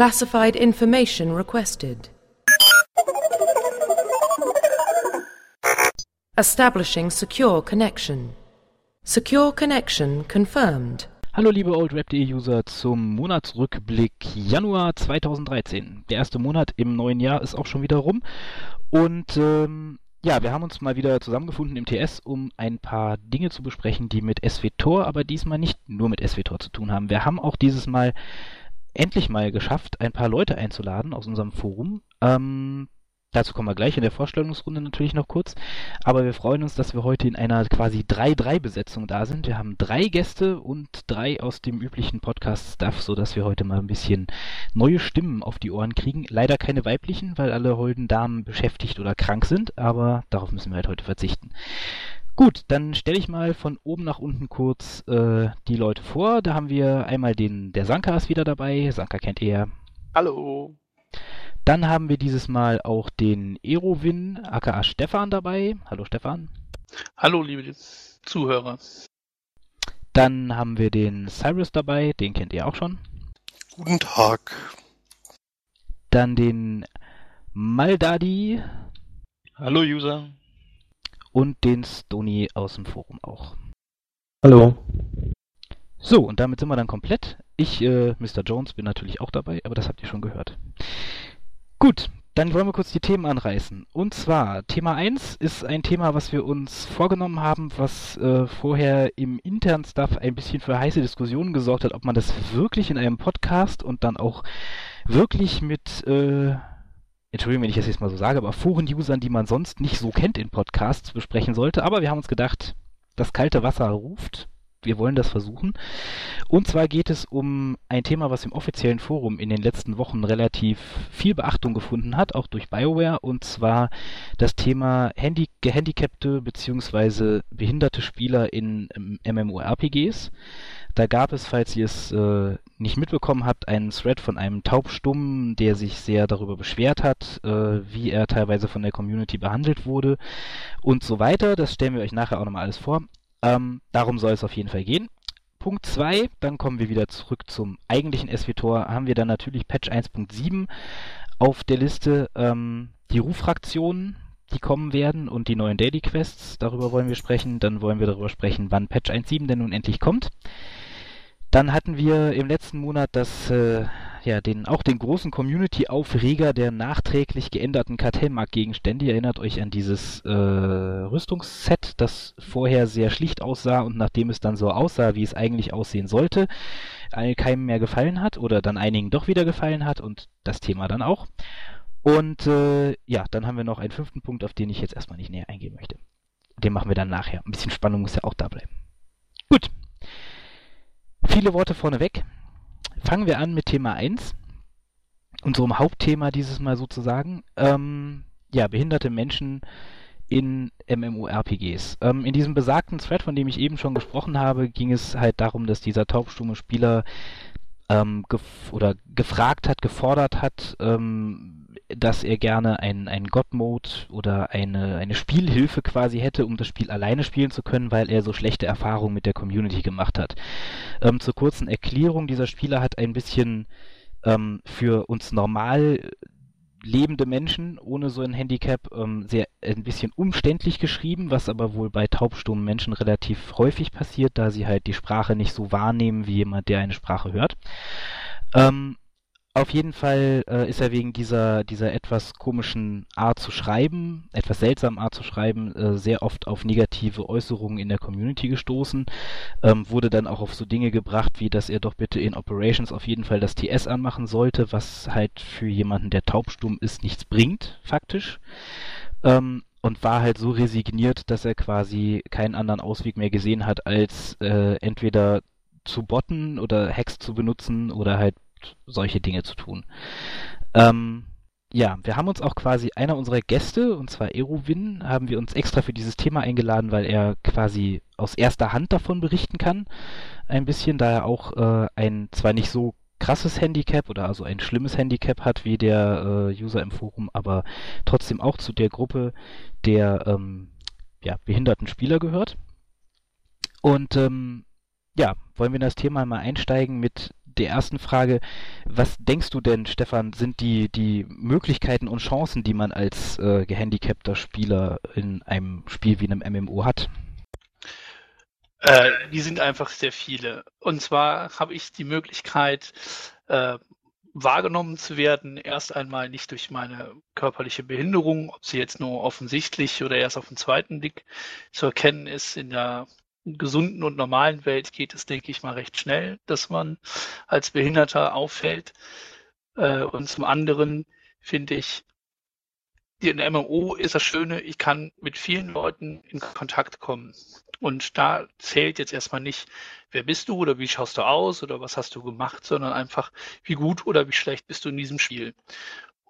Classified information requested. Establishing secure connection. Secure connection confirmed. Hallo liebe OldRap.de-User zum Monatsrückblick Januar 2013. Der erste Monat im neuen Jahr ist auch schon wieder rum und ähm, ja, wir haben uns mal wieder zusammengefunden im TS, um ein paar Dinge zu besprechen, die mit SWTOR, aber diesmal nicht nur mit SWTOR zu tun haben. Wir haben auch dieses Mal endlich mal geschafft, ein paar Leute einzuladen aus unserem Forum. Ähm, Dazu kommen wir gleich in der Vorstellungsrunde natürlich noch kurz. Aber wir freuen uns, dass wir heute in einer quasi 3-3-Besetzung da sind. Wir haben drei Gäste und drei aus dem üblichen Podcast-Stuff, sodass wir heute mal ein bisschen neue Stimmen auf die Ohren kriegen. Leider keine weiblichen, weil alle holden Damen beschäftigt oder krank sind, aber darauf müssen wir halt heute verzichten. Gut, dann stelle ich mal von oben nach unten kurz äh, die Leute vor. Da haben wir einmal den, der Sanka ist wieder dabei. Sanka kennt ihr. Hallo. Dann haben wir dieses Mal auch den Erowin, aka Stefan dabei. Hallo Stefan. Hallo liebe Zuhörer. Dann haben wir den Cyrus dabei, den kennt ihr auch schon. Guten Tag. Dann den Maldadi. Hallo User. Und den Stony aus dem Forum auch. Hallo. So, und damit sind wir dann komplett. Ich, äh, Mr. Jones, bin natürlich auch dabei, aber das habt ihr schon gehört. Gut, dann wollen wir kurz die Themen anreißen. Und zwar, Thema 1 ist ein Thema, was wir uns vorgenommen haben, was äh, vorher im internen Stuff ein bisschen für heiße Diskussionen gesorgt hat, ob man das wirklich in einem Podcast und dann auch wirklich mit, äh, Entschuldigung, wenn ich das jetzt mal so sage, aber Foren-Usern, die man sonst nicht so kennt in Podcasts, besprechen sollte. Aber wir haben uns gedacht, das kalte Wasser ruft wir wollen das versuchen. Und zwar geht es um ein Thema, was im offiziellen Forum in den letzten Wochen relativ viel Beachtung gefunden hat, auch durch BioWare, und zwar das Thema Handi gehandicapte bzw. behinderte Spieler in MMORPGs. Da gab es, falls ihr es äh, nicht mitbekommen habt, einen Thread von einem Taubstummen, der sich sehr darüber beschwert hat, äh, wie er teilweise von der Community behandelt wurde und so weiter. Das stellen wir euch nachher auch nochmal alles vor. Ähm, darum soll es auf jeden Fall gehen. Punkt 2, dann kommen wir wieder zurück zum eigentlichen SWTOR, haben wir dann natürlich Patch 1.7 auf der Liste, ähm, die Ruffraktionen, die kommen werden und die neuen Daily Quests, darüber wollen wir sprechen. Dann wollen wir darüber sprechen, wann Patch 1.7 denn nun endlich kommt. Dann hatten wir im letzten Monat das, äh, ja, den, auch den großen Community-Aufreger der nachträglich geänderten Kartellmarktgegenstände. Ihr erinnert euch an dieses äh, Rüstungsset, das vorher sehr schlicht aussah und nachdem es dann so aussah, wie es eigentlich aussehen sollte, keinem mehr gefallen hat oder dann einigen doch wieder gefallen hat und das Thema dann auch. Und äh, ja, dann haben wir noch einen fünften Punkt, auf den ich jetzt erstmal nicht näher eingehen möchte. Den machen wir dann nachher. Ein bisschen Spannung muss ja auch da bleiben. Gut. Viele Worte vorneweg. Fangen wir an mit Thema 1, unserem Hauptthema dieses Mal sozusagen. Ähm, ja, behinderte Menschen in MMORPGs. Ähm, in diesem besagten Thread, von dem ich eben schon gesprochen habe, ging es halt darum, dass dieser taubstumme Spieler ähm, gef oder gefragt hat, gefordert hat, ähm, dass er gerne einen, einen God-Mode oder eine, eine Spielhilfe quasi hätte, um das Spiel alleine spielen zu können, weil er so schlechte Erfahrungen mit der Community gemacht hat. Ähm, zur kurzen Erklärung, dieser Spieler hat ein bisschen ähm, für uns normal lebende Menschen ohne so ein Handicap ähm, sehr ein bisschen umständlich geschrieben, was aber wohl bei taubstummen Menschen relativ häufig passiert, da sie halt die Sprache nicht so wahrnehmen wie jemand, der eine Sprache hört. Ähm, auf jeden Fall äh, ist er wegen dieser, dieser etwas komischen Art zu schreiben, etwas seltsamen Art zu schreiben, äh, sehr oft auf negative Äußerungen in der Community gestoßen. Ähm, wurde dann auch auf so Dinge gebracht, wie dass er doch bitte in Operations auf jeden Fall das TS anmachen sollte, was halt für jemanden, der taubstumm ist, nichts bringt, faktisch. Ähm, und war halt so resigniert, dass er quasi keinen anderen Ausweg mehr gesehen hat, als äh, entweder zu botten oder Hacks zu benutzen oder halt solche Dinge zu tun. Ähm, ja, wir haben uns auch quasi einer unserer Gäste, und zwar Erowin, haben wir uns extra für dieses Thema eingeladen, weil er quasi aus erster Hand davon berichten kann. Ein bisschen, da er auch äh, ein zwar nicht so krasses Handicap oder also ein schlimmes Handicap hat wie der äh, User im Forum, aber trotzdem auch zu der Gruppe der ähm, ja, behinderten Spieler gehört. Und ähm, ja, wollen wir in das Thema mal einsteigen mit der ersten Frage. Was denkst du denn, Stefan, sind die, die Möglichkeiten und Chancen, die man als äh, gehandicapter Spieler in einem Spiel wie einem MMO hat? Äh, die sind einfach sehr viele. Und zwar habe ich die Möglichkeit, äh, wahrgenommen zu werden, erst einmal nicht durch meine körperliche Behinderung, ob sie jetzt nur offensichtlich oder erst auf den zweiten Blick zu erkennen ist. In der gesunden und normalen Welt geht es, denke ich mal, recht schnell, dass man als Behinderter auffällt. Äh, und zum anderen finde ich, in der MMO ist das Schöne, ich kann mit vielen Leuten in Kontakt kommen. Und da zählt jetzt erstmal nicht, wer bist du oder wie schaust du aus oder was hast du gemacht, sondern einfach, wie gut oder wie schlecht bist du in diesem Spiel.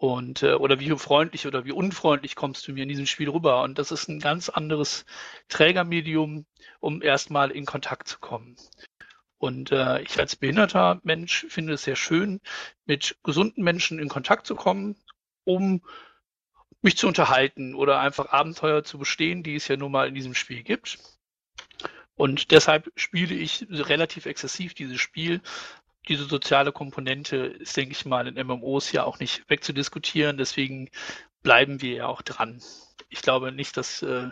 Und äh, oder wie freundlich oder wie unfreundlich kommst du mir in diesem Spiel rüber. Und das ist ein ganz anderes Trägermedium, um erstmal in Kontakt zu kommen. Und äh, ich als behinderter Mensch finde es sehr schön, mit gesunden Menschen in Kontakt zu kommen, um mich zu unterhalten oder einfach Abenteuer zu bestehen, die es ja nun mal in diesem Spiel gibt. Und deshalb spiele ich relativ exzessiv dieses Spiel. Diese soziale Komponente ist, denke ich mal, in MMOs ja auch nicht wegzudiskutieren. Deswegen bleiben wir ja auch dran. Ich glaube nicht, dass äh,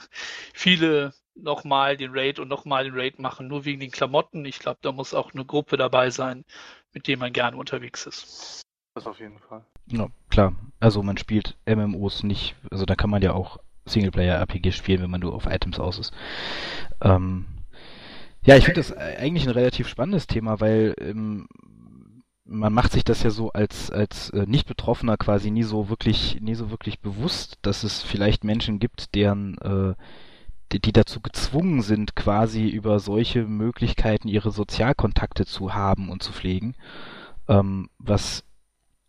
viele nochmal den Raid und nochmal den Raid machen, nur wegen den Klamotten. Ich glaube, da muss auch eine Gruppe dabei sein, mit der man gerne unterwegs ist. Das auf jeden Fall. Ja, klar. Also man spielt MMOs nicht, also da kann man ja auch Singleplayer-RPG spielen, wenn man nur auf Items aus ist. Ähm, ja, ich finde das eigentlich ein relativ spannendes Thema, weil ähm, man macht sich das ja so als als äh, nicht Betroffener quasi nie so wirklich nie so wirklich bewusst, dass es vielleicht Menschen gibt, deren äh, die, die dazu gezwungen sind, quasi über solche Möglichkeiten ihre Sozialkontakte zu haben und zu pflegen, ähm, was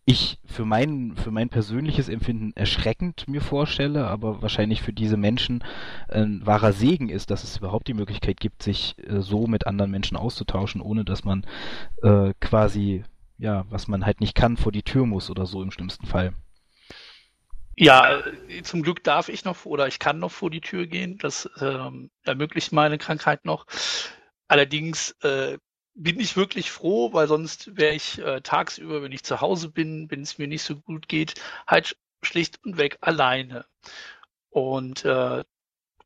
ich für mein, für mein persönliches Empfinden erschreckend mir vorstelle, aber wahrscheinlich für diese Menschen ein wahrer Segen ist, dass es überhaupt die Möglichkeit gibt, sich äh, so mit anderen Menschen auszutauschen, ohne dass man äh, quasi, ja, was man halt nicht kann, vor die Tür muss oder so im schlimmsten Fall. Ja, äh, zum Glück darf ich noch oder ich kann noch vor die Tür gehen. Das ähm, ermöglicht meine Krankheit noch. Allerdings äh, bin ich wirklich froh, weil sonst wäre ich äh, tagsüber, wenn ich zu Hause bin, wenn es mir nicht so gut geht, halt schlicht und weg alleine. Und äh,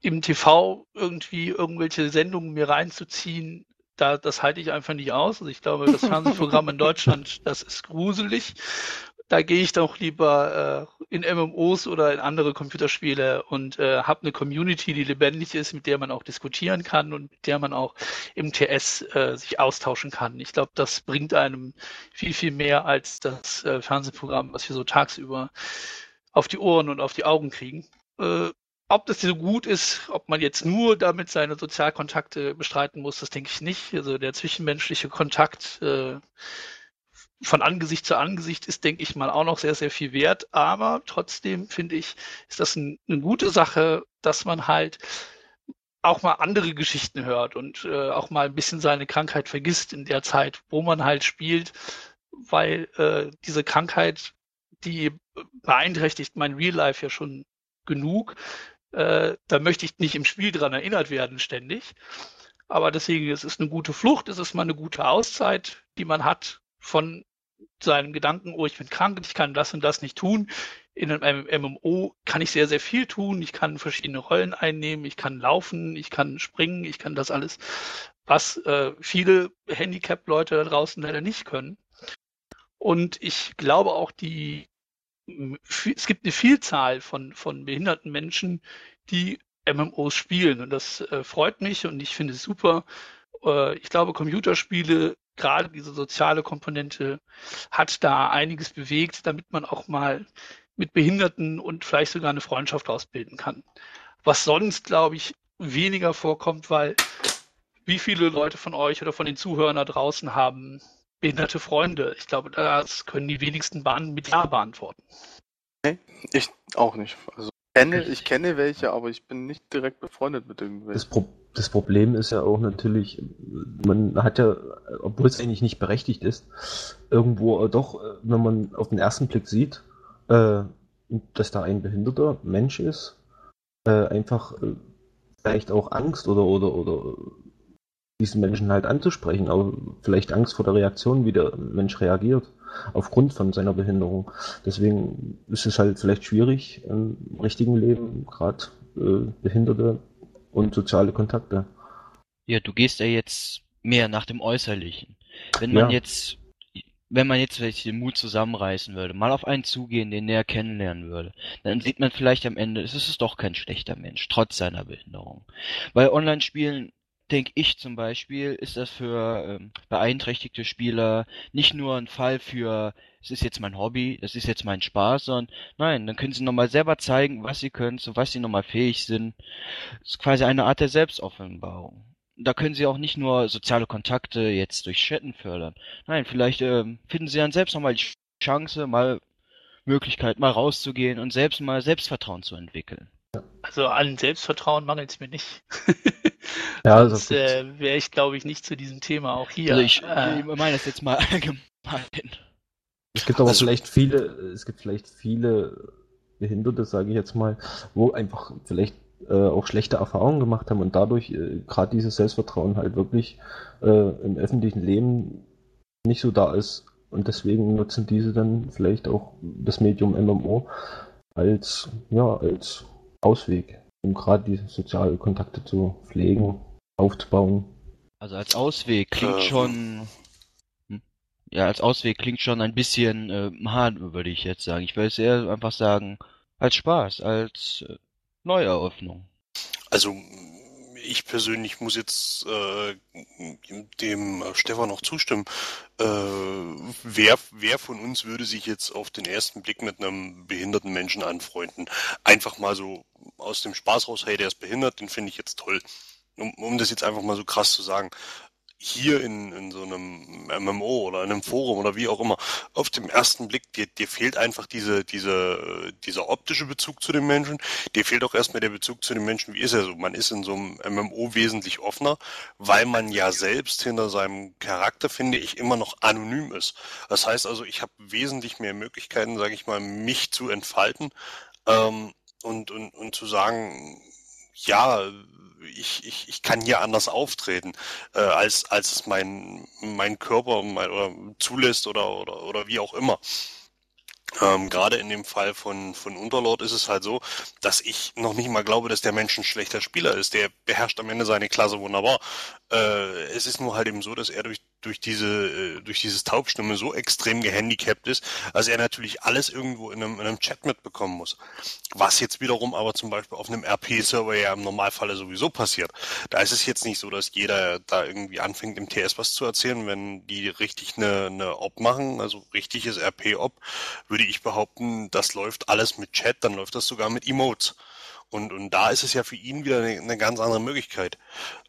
im TV irgendwie irgendwelche Sendungen mir reinzuziehen, da, das halte ich einfach nicht aus. Also ich glaube, das Fernsehprogramm in Deutschland, das ist gruselig da gehe ich doch lieber äh, in MMOs oder in andere Computerspiele und äh, habe eine Community, die lebendig ist, mit der man auch diskutieren kann und mit der man auch im TS äh, sich austauschen kann. Ich glaube, das bringt einem viel, viel mehr als das äh, Fernsehprogramm, was wir so tagsüber auf die Ohren und auf die Augen kriegen. Äh, ob das so gut ist, ob man jetzt nur damit seine Sozialkontakte bestreiten muss, das denke ich nicht. Also der zwischenmenschliche Kontakt äh, von Angesicht zu Angesicht ist, denke ich mal, auch noch sehr, sehr viel wert. Aber trotzdem finde ich, ist das ein, eine gute Sache, dass man halt auch mal andere Geschichten hört und äh, auch mal ein bisschen seine Krankheit vergisst in der Zeit, wo man halt spielt, weil äh, diese Krankheit, die beeinträchtigt mein Real Life ja schon genug. Äh, da möchte ich nicht im Spiel dran erinnert werden ständig. Aber deswegen, es ist eine gute Flucht, es ist mal eine gute Auszeit, die man hat von seinem Gedanken, oh, ich bin krank, ich kann das und das nicht tun. In einem MMO kann ich sehr, sehr viel tun. Ich kann verschiedene Rollen einnehmen, ich kann laufen, ich kann springen, ich kann das alles, was äh, viele Handicap-Leute da draußen leider nicht können. Und ich glaube auch, die, es gibt eine Vielzahl von, von behinderten Menschen, die MMOs spielen. Und das äh, freut mich und ich finde es super. Äh, ich glaube, Computerspiele gerade diese soziale Komponente hat da einiges bewegt, damit man auch mal mit Behinderten und vielleicht sogar eine Freundschaft ausbilden kann. Was sonst, glaube ich, weniger vorkommt, weil wie viele Leute von euch oder von den Zuhörern da draußen haben behinderte Freunde? Ich glaube, das können die wenigsten Bahnen mit Ja beantworten. Nee, ich auch nicht. Also kenne, ich kenne welche, aber ich bin nicht direkt befreundet mit irgendwelchen. Das, Pro das Problem ist ja auch natürlich, man hat ja, obwohl es eigentlich nicht berechtigt ist, irgendwo doch, wenn man auf den ersten Blick sieht, äh, dass da ein behinderter Mensch ist, äh, einfach äh, vielleicht auch Angst oder oder oder diesen Menschen halt anzusprechen, aber vielleicht Angst vor der Reaktion, wie der Mensch reagiert, aufgrund von seiner Behinderung. Deswegen ist es halt vielleicht schwierig im richtigen Leben, gerade äh, Behinderte und soziale Kontakte. Ja, du gehst ja jetzt mehr nach dem Äußerlichen. Wenn man Ja. jetzt, wenn man jetzt vielleicht den Mut zusammenreißen würde, mal auf einen zugehen, den näher kennenlernen würde, dann sieht man vielleicht am Ende, es ist doch kein schlechter Mensch, trotz seiner Behinderung. Bei Online-Spielen denke ich zum Beispiel, ist das für ähm, beeinträchtigte Spieler nicht nur ein Fall für, es ist jetzt mein Hobby, das ist jetzt mein Spaß, sondern nein, dann können sie nochmal selber zeigen, was sie können, zu was sie nochmal fähig sind. Es ist quasi eine Art der Selbstoffenbarung. Da können sie auch nicht nur soziale Kontakte jetzt durch Chatten fördern. Nein, vielleicht ähm, finden sie dann selbst nochmal die Chance, mal Möglichkeit, mal rauszugehen und selbst mal Selbstvertrauen zu entwickeln. Also an Selbstvertrauen mangelt es mir nicht. Ja, Sonst äh, wäre ich, glaube ich, nicht zu diesem Thema auch hier. Also ich, äh, ich meine das jetzt mal allgemein. Es gibt aber Also- vielleicht viele, es gibt vielleicht viele Behinderte, sage ich jetzt mal, wo einfach vielleicht äh, auch schlechte Erfahrungen gemacht haben und dadurch äh, gerade dieses Selbstvertrauen halt wirklich äh, im öffentlichen Leben nicht so da ist. Und deswegen nutzen diese dann vielleicht auch das Medium MMO als, ja, als Ausweg, um gerade diese sozialen Kontakte zu pflegen, aufzubauen. Also als Ausweg klingt Ähm. schon. Hm? Ja, als Ausweg klingt schon ein bisschen äh, hart, würde ich jetzt sagen. Ich würde es eher einfach sagen, als Spaß, als äh, Neueröffnung. Also ich persönlich muss jetzt äh, dem Stefan noch zustimmen. Äh, wer, wer von uns würde sich jetzt auf den ersten Blick mit einem behinderten Menschen anfreunden? Einfach mal so aus dem Spaß raus, hey, der ist behindert, den finde ich jetzt toll. Um, um das jetzt einfach mal so krass zu sagen. Hier in, in so einem MMO oder in einem Forum oder wie auch immer, auf dem ersten Blick, dir, dir fehlt einfach diese, diese, dieser optische Bezug zu dem Menschen, dir fehlt auch erstmal der Bezug zu den Menschen, wie ist er so? Man ist in so einem MMO wesentlich offener, weil man ja selbst hinter seinem Charakter, finde ich, immer noch anonym ist. Das heißt also, ich habe wesentlich mehr Möglichkeiten, sage ich mal, mich zu entfalten ähm, und, und, und zu sagen, ja, ich, ich, ich kann hier anders auftreten, äh, als, als es mein, mein Körper mein, oder zulässt oder, oder, oder wie auch immer. Ähm, Gerade in dem Fall von, von Unterlord ist es halt so, dass ich noch nicht mal glaube, dass der Mensch ein schlechter Spieler ist. Der beherrscht am Ende seine Klasse wunderbar. Äh, es ist nur halt eben so, dass er durch, durch diese, äh, durch dieses Taubstimme so extrem gehandicapt ist, dass er natürlich alles irgendwo in einem, in einem Chat mitbekommen muss. Was jetzt wiederum aber zum Beispiel auf einem RP-Server ja im Normalfall sowieso passiert. Da ist es jetzt nicht so, dass jeder da irgendwie anfängt, im TS was zu erzählen. Wenn die richtig eine, eine Op machen, also richtiges RP-Op, würde ich behaupten, das läuft alles mit Chat, dann läuft das sogar mit Emotes. Und, und da ist es ja für ihn wieder eine, eine ganz andere Möglichkeit.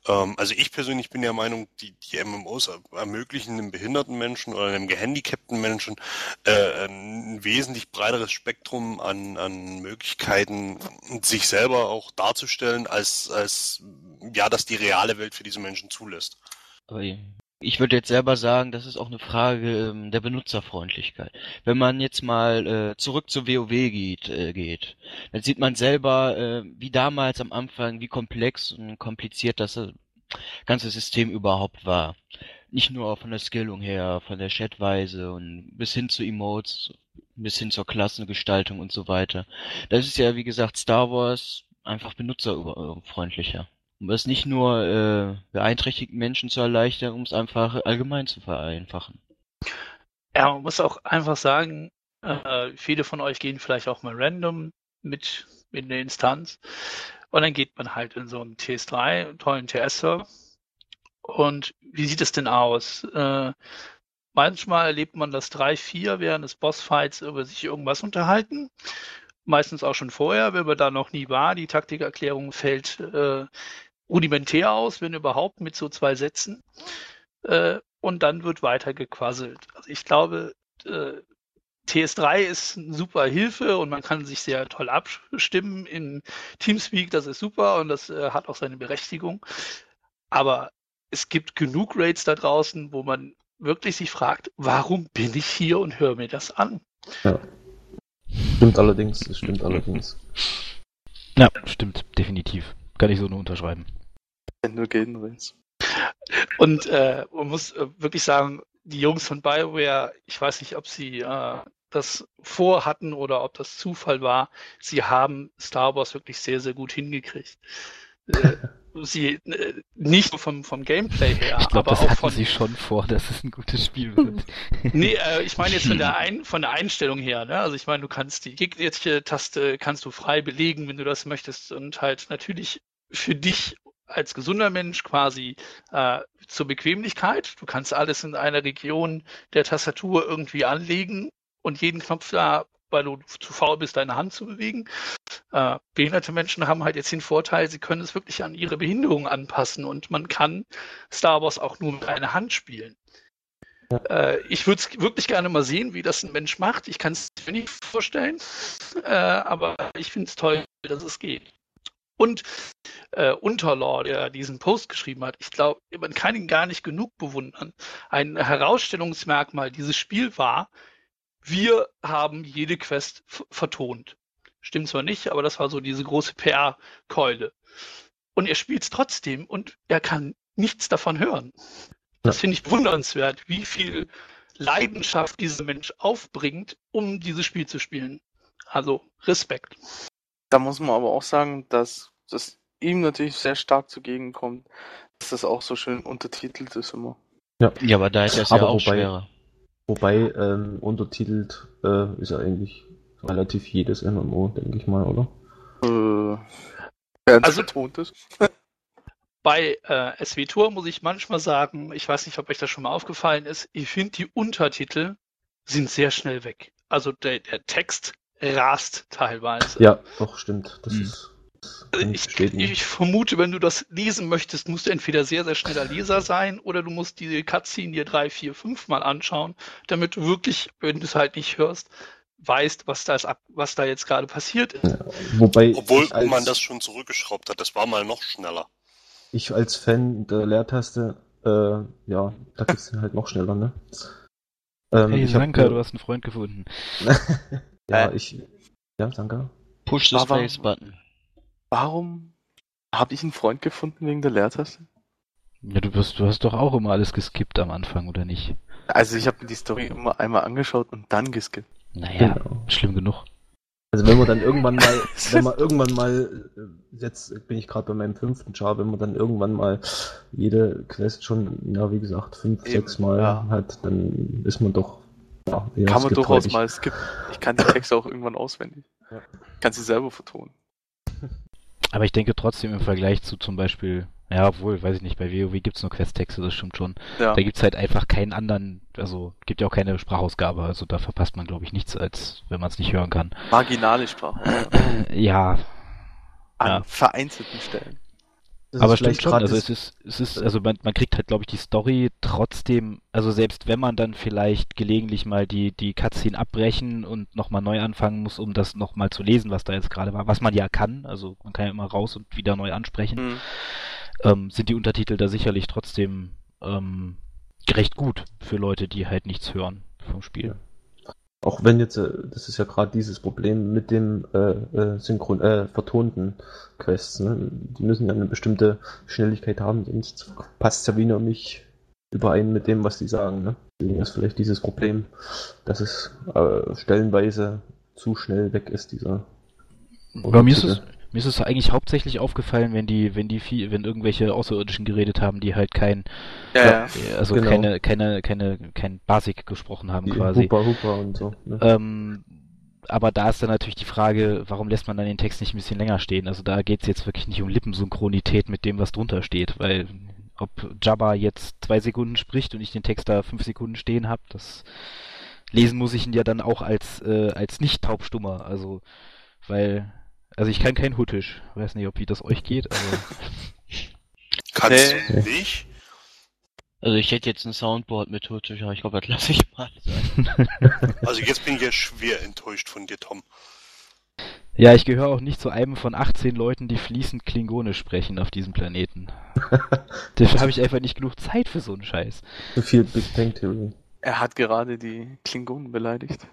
Ähm, also ich persönlich bin der Meinung, die, die MMOs ermöglichen einem behinderten Menschen oder einem gehandicapten Menschen äh, ein wesentlich breiteres Spektrum an, an Möglichkeiten, sich selber auch darzustellen, als, als ja, dass die reale Welt für diese Menschen zulässt. Aber ich würde jetzt selber sagen, das ist auch eine Frage ähm, der Benutzerfreundlichkeit. Wenn man jetzt mal äh, zurück zu WoW geht, äh, geht, dann sieht man selber, äh, wie damals am Anfang, wie komplex und kompliziert das äh, ganze System überhaupt war. Nicht nur von der Skillung her, von der Chatweise und bis hin zu Emotes, bis hin zur Klassengestaltung und so weiter. Das ist ja, wie gesagt, Star Wars einfach benutzerfreundlicher. Um es nicht nur äh, beeinträchtigten Menschen zu erleichtern, um es einfach allgemein zu vereinfachen. Ja, man muss auch einfach sagen, äh, viele von euch gehen vielleicht auch mal random mit in eine Instanz und dann geht man halt in so einen TS3, einen tollen TS-Server. Und wie sieht es denn aus? Äh, manchmal erlebt man das 3-4 während des Bossfights über sich irgendwas unterhalten. Meistens auch schon vorher, wenn man da noch nie war. Die Taktikerklärung fällt äh, rudimentär aus, wenn überhaupt, mit so zwei Sätzen. Äh, und dann wird weiter gequasselt. Also ich glaube, äh, TS3 ist eine super Hilfe und man kann sich sehr toll abstimmen in Teamspeak, das ist super und das äh, hat auch seine Berechtigung. Aber es gibt genug Raids da draußen, wo man wirklich sich fragt, warum bin ich hier und höre mir das an? Ja. Stimmt allerdings, das stimmt allerdings. Ja, stimmt, definitiv. Kann ich so nur unterschreiben. Wenn du gehen willst. Und äh, man muss äh, wirklich sagen, die Jungs von BioWare, ich weiß nicht, ob sie äh, das vorhatten oder ob das Zufall war, sie haben Star Wars wirklich sehr, sehr gut hingekriegt. Sie äh, nicht nur vom, vom Gameplay her, Ich glaube, aber das auch hatten von, sie schon vor, dass es ein gutes Spiel wird. Nee, äh, ich meine jetzt von der, Ein von der Einstellung her. Ne? Also ich meine, du kannst die gegnerische Taste kannst du frei belegen, wenn du das möchtest und halt natürlich für dich als gesunder Mensch quasi äh, zur Bequemlichkeit. Du kannst alles in einer Region der Tastatur irgendwie anlegen und jeden Knopf da, weil du zu faul bist, deine Hand zu bewegen. Äh, behinderte Menschen haben halt jetzt den Vorteil, sie können es wirklich an ihre Behinderung anpassen und man kann Star Wars auch nur mit einer Hand spielen. Äh, ich würde es wirklich gerne mal sehen, wie das ein Mensch macht. Ich kann es mir nicht vorstellen, äh, aber ich finde es toll, dass es geht. Und äh, Unterlaw, der diesen Post geschrieben hat, ich glaube, man kann ihn gar nicht genug bewundern. Ein Herausstellungsmerkmal dieses Spiel war, wir haben jede Quest vertont. Stimmt zwar nicht, aber das war so diese große PR-Keule. Und er spielt es trotzdem und er kann nichts davon hören. Das finde ich bewundernswert, wie viel Leidenschaft dieser Mensch aufbringt, um dieses Spiel zu spielen. Also Respekt. Da muss man aber auch sagen, dass das ihm natürlich sehr stark zugegen kommt, dass das auch so schön untertitelt ist immer. Ja, aber da ist es ja auch wobei- schwerer. Wobei, ähm, untertitelt äh, ist ja eigentlich relativ jedes MMO, denke ich mal, oder? Äh, Also- es betont ist. Bei äh, SW Tour muss ich manchmal sagen, ich weiß nicht, ob euch das schon mal aufgefallen ist, ich finde die Untertitel sind sehr schnell weg. Also der, der Text rast teilweise. Ja, doch, stimmt. Das Hm. ist. Das kann ich Ich, vermute, wenn du das lesen möchtest, musst du entweder sehr, sehr schneller Leser sein oder du musst diese Cutscene dir drei, vier, fünf Mal anschauen, damit du wirklich, wenn du es halt nicht hörst, weißt, was da, ist ab, was da jetzt gerade passiert ist. Ja, wobei Obwohl als, man das schon zurückgeschraubt hat, das war mal noch schneller. ich als Fan der Leertaste, äh, ja, da geht's halt noch schneller, ne? Ähm, Hey, ich hab du hast einen Freund gefunden. ja, Äh. ich. Ja, Sanka. Push the Space Button. Warum habe ich einen Freund gefunden wegen der Leertaste? Ja, du, wirst, du hast doch auch immer alles geskippt am Anfang, oder nicht? Also ich habe mir die Story immer einmal angeschaut und dann geskippt. Naja, Genau. schlimm genug. Also wenn man dann irgendwann mal, wenn man irgendwann mal, äh, jetzt bin ich gerade bei meinem fünften Char, wenn man dann irgendwann mal jede Quest schon, ja wie gesagt, fünf, Eben, sechs Mal ja. hat, dann ist man doch, ja, Kann man durchaus mal skippen. Ich kann die Texte auch irgendwann auswendig. Ja. Ich kann sie selber vertonen. Aber ich denke trotzdem im Vergleich zu zum Beispiel, ja, obwohl, weiß ich nicht, bei WoW gibt's nur Questtexte, das stimmt schon. Ja. Da gibt's halt einfach keinen anderen, also gibt ja auch keine Sprachausgabe, also da verpasst man, glaube ich, nichts, als wenn man es nicht hören kann. Marginale Sprache. Ja, An Ja. vereinzelten Stellen. Das aber stimmt vielleicht schon, also es ist, es ist, also man, man kriegt halt, glaube ich, die Story trotzdem, also selbst wenn man dann vielleicht gelegentlich mal die, die Cutscene abbrechen und nochmal neu anfangen muss, um das nochmal zu lesen, was da jetzt gerade war, was man ja kann, also man kann ja immer raus und wieder neu ansprechen, Hm. ähm, sind die Untertitel da sicherlich trotzdem ähm, recht gut für Leute, die halt nichts hören vom Spiel. Ja. Auch wenn jetzt, äh, das ist ja gerade dieses Problem mit dem äh, äh, synchron, äh, vertonten Quests, ne? Die müssen ja eine bestimmte Schnelligkeit haben, sonst passt wieder nicht überein mit dem, was die sagen, ne? Deswegen ist vielleicht dieses Problem, dass es äh, stellenweise zu schnell weg ist, dieser. Bei mir ist es. Mir ist es eigentlich hauptsächlich aufgefallen, wenn die, wenn die viel, wenn irgendwelche Außerirdischen geredet haben, die halt kein, Ja, ja. also Genau. keine, keine, keine, kein Basic gesprochen haben Die quasi. Hupa Hupa und so. Ne? Ähm, aber da ist dann natürlich die Frage, warum lässt man dann den Text nicht ein bisschen länger stehen? Also da geht's jetzt wirklich nicht um Lippensynchronität mit dem, was drunter steht, weil ob Jabba jetzt zwei Sekunden spricht und ich den Text da fünf Sekunden stehen habe, das lesen muss ich ihn ja dann auch als, äh, als nicht taubstummer. Also, weil, also ich kann kein Huttisch. Weiß nicht, ob wie das euch geht, aber Kannst Nee. du nicht? Also ich hätte jetzt ein Soundboard mit Huttisch, aber ich glaube, das lasse ich mal sein. Also jetzt bin ich ja schwer enttäuscht von dir, Tom. ja, ich gehöre auch nicht zu einem von 18 Leuten, die fließend Klingonisch sprechen auf diesem Planeten. Dafür habe ich einfach nicht genug Zeit für so einen Scheiß. Zu viel Big Bang Theory. Er hat gerade die Klingonen beleidigt.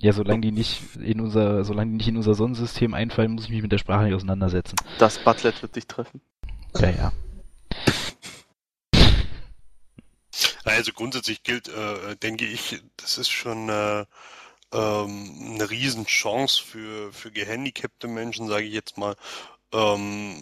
Ja, solange die nicht in unser, solange die nicht in unser Sonnensystem einfallen, muss ich mich mit der Sprache nicht auseinandersetzen. Das Butlet wird dich treffen. Ja, ja. Also grundsätzlich gilt, äh, denke ich, das ist schon äh, ähm, eine Riesenchance für, für gehandicapte Menschen, sage ich jetzt mal, ähm,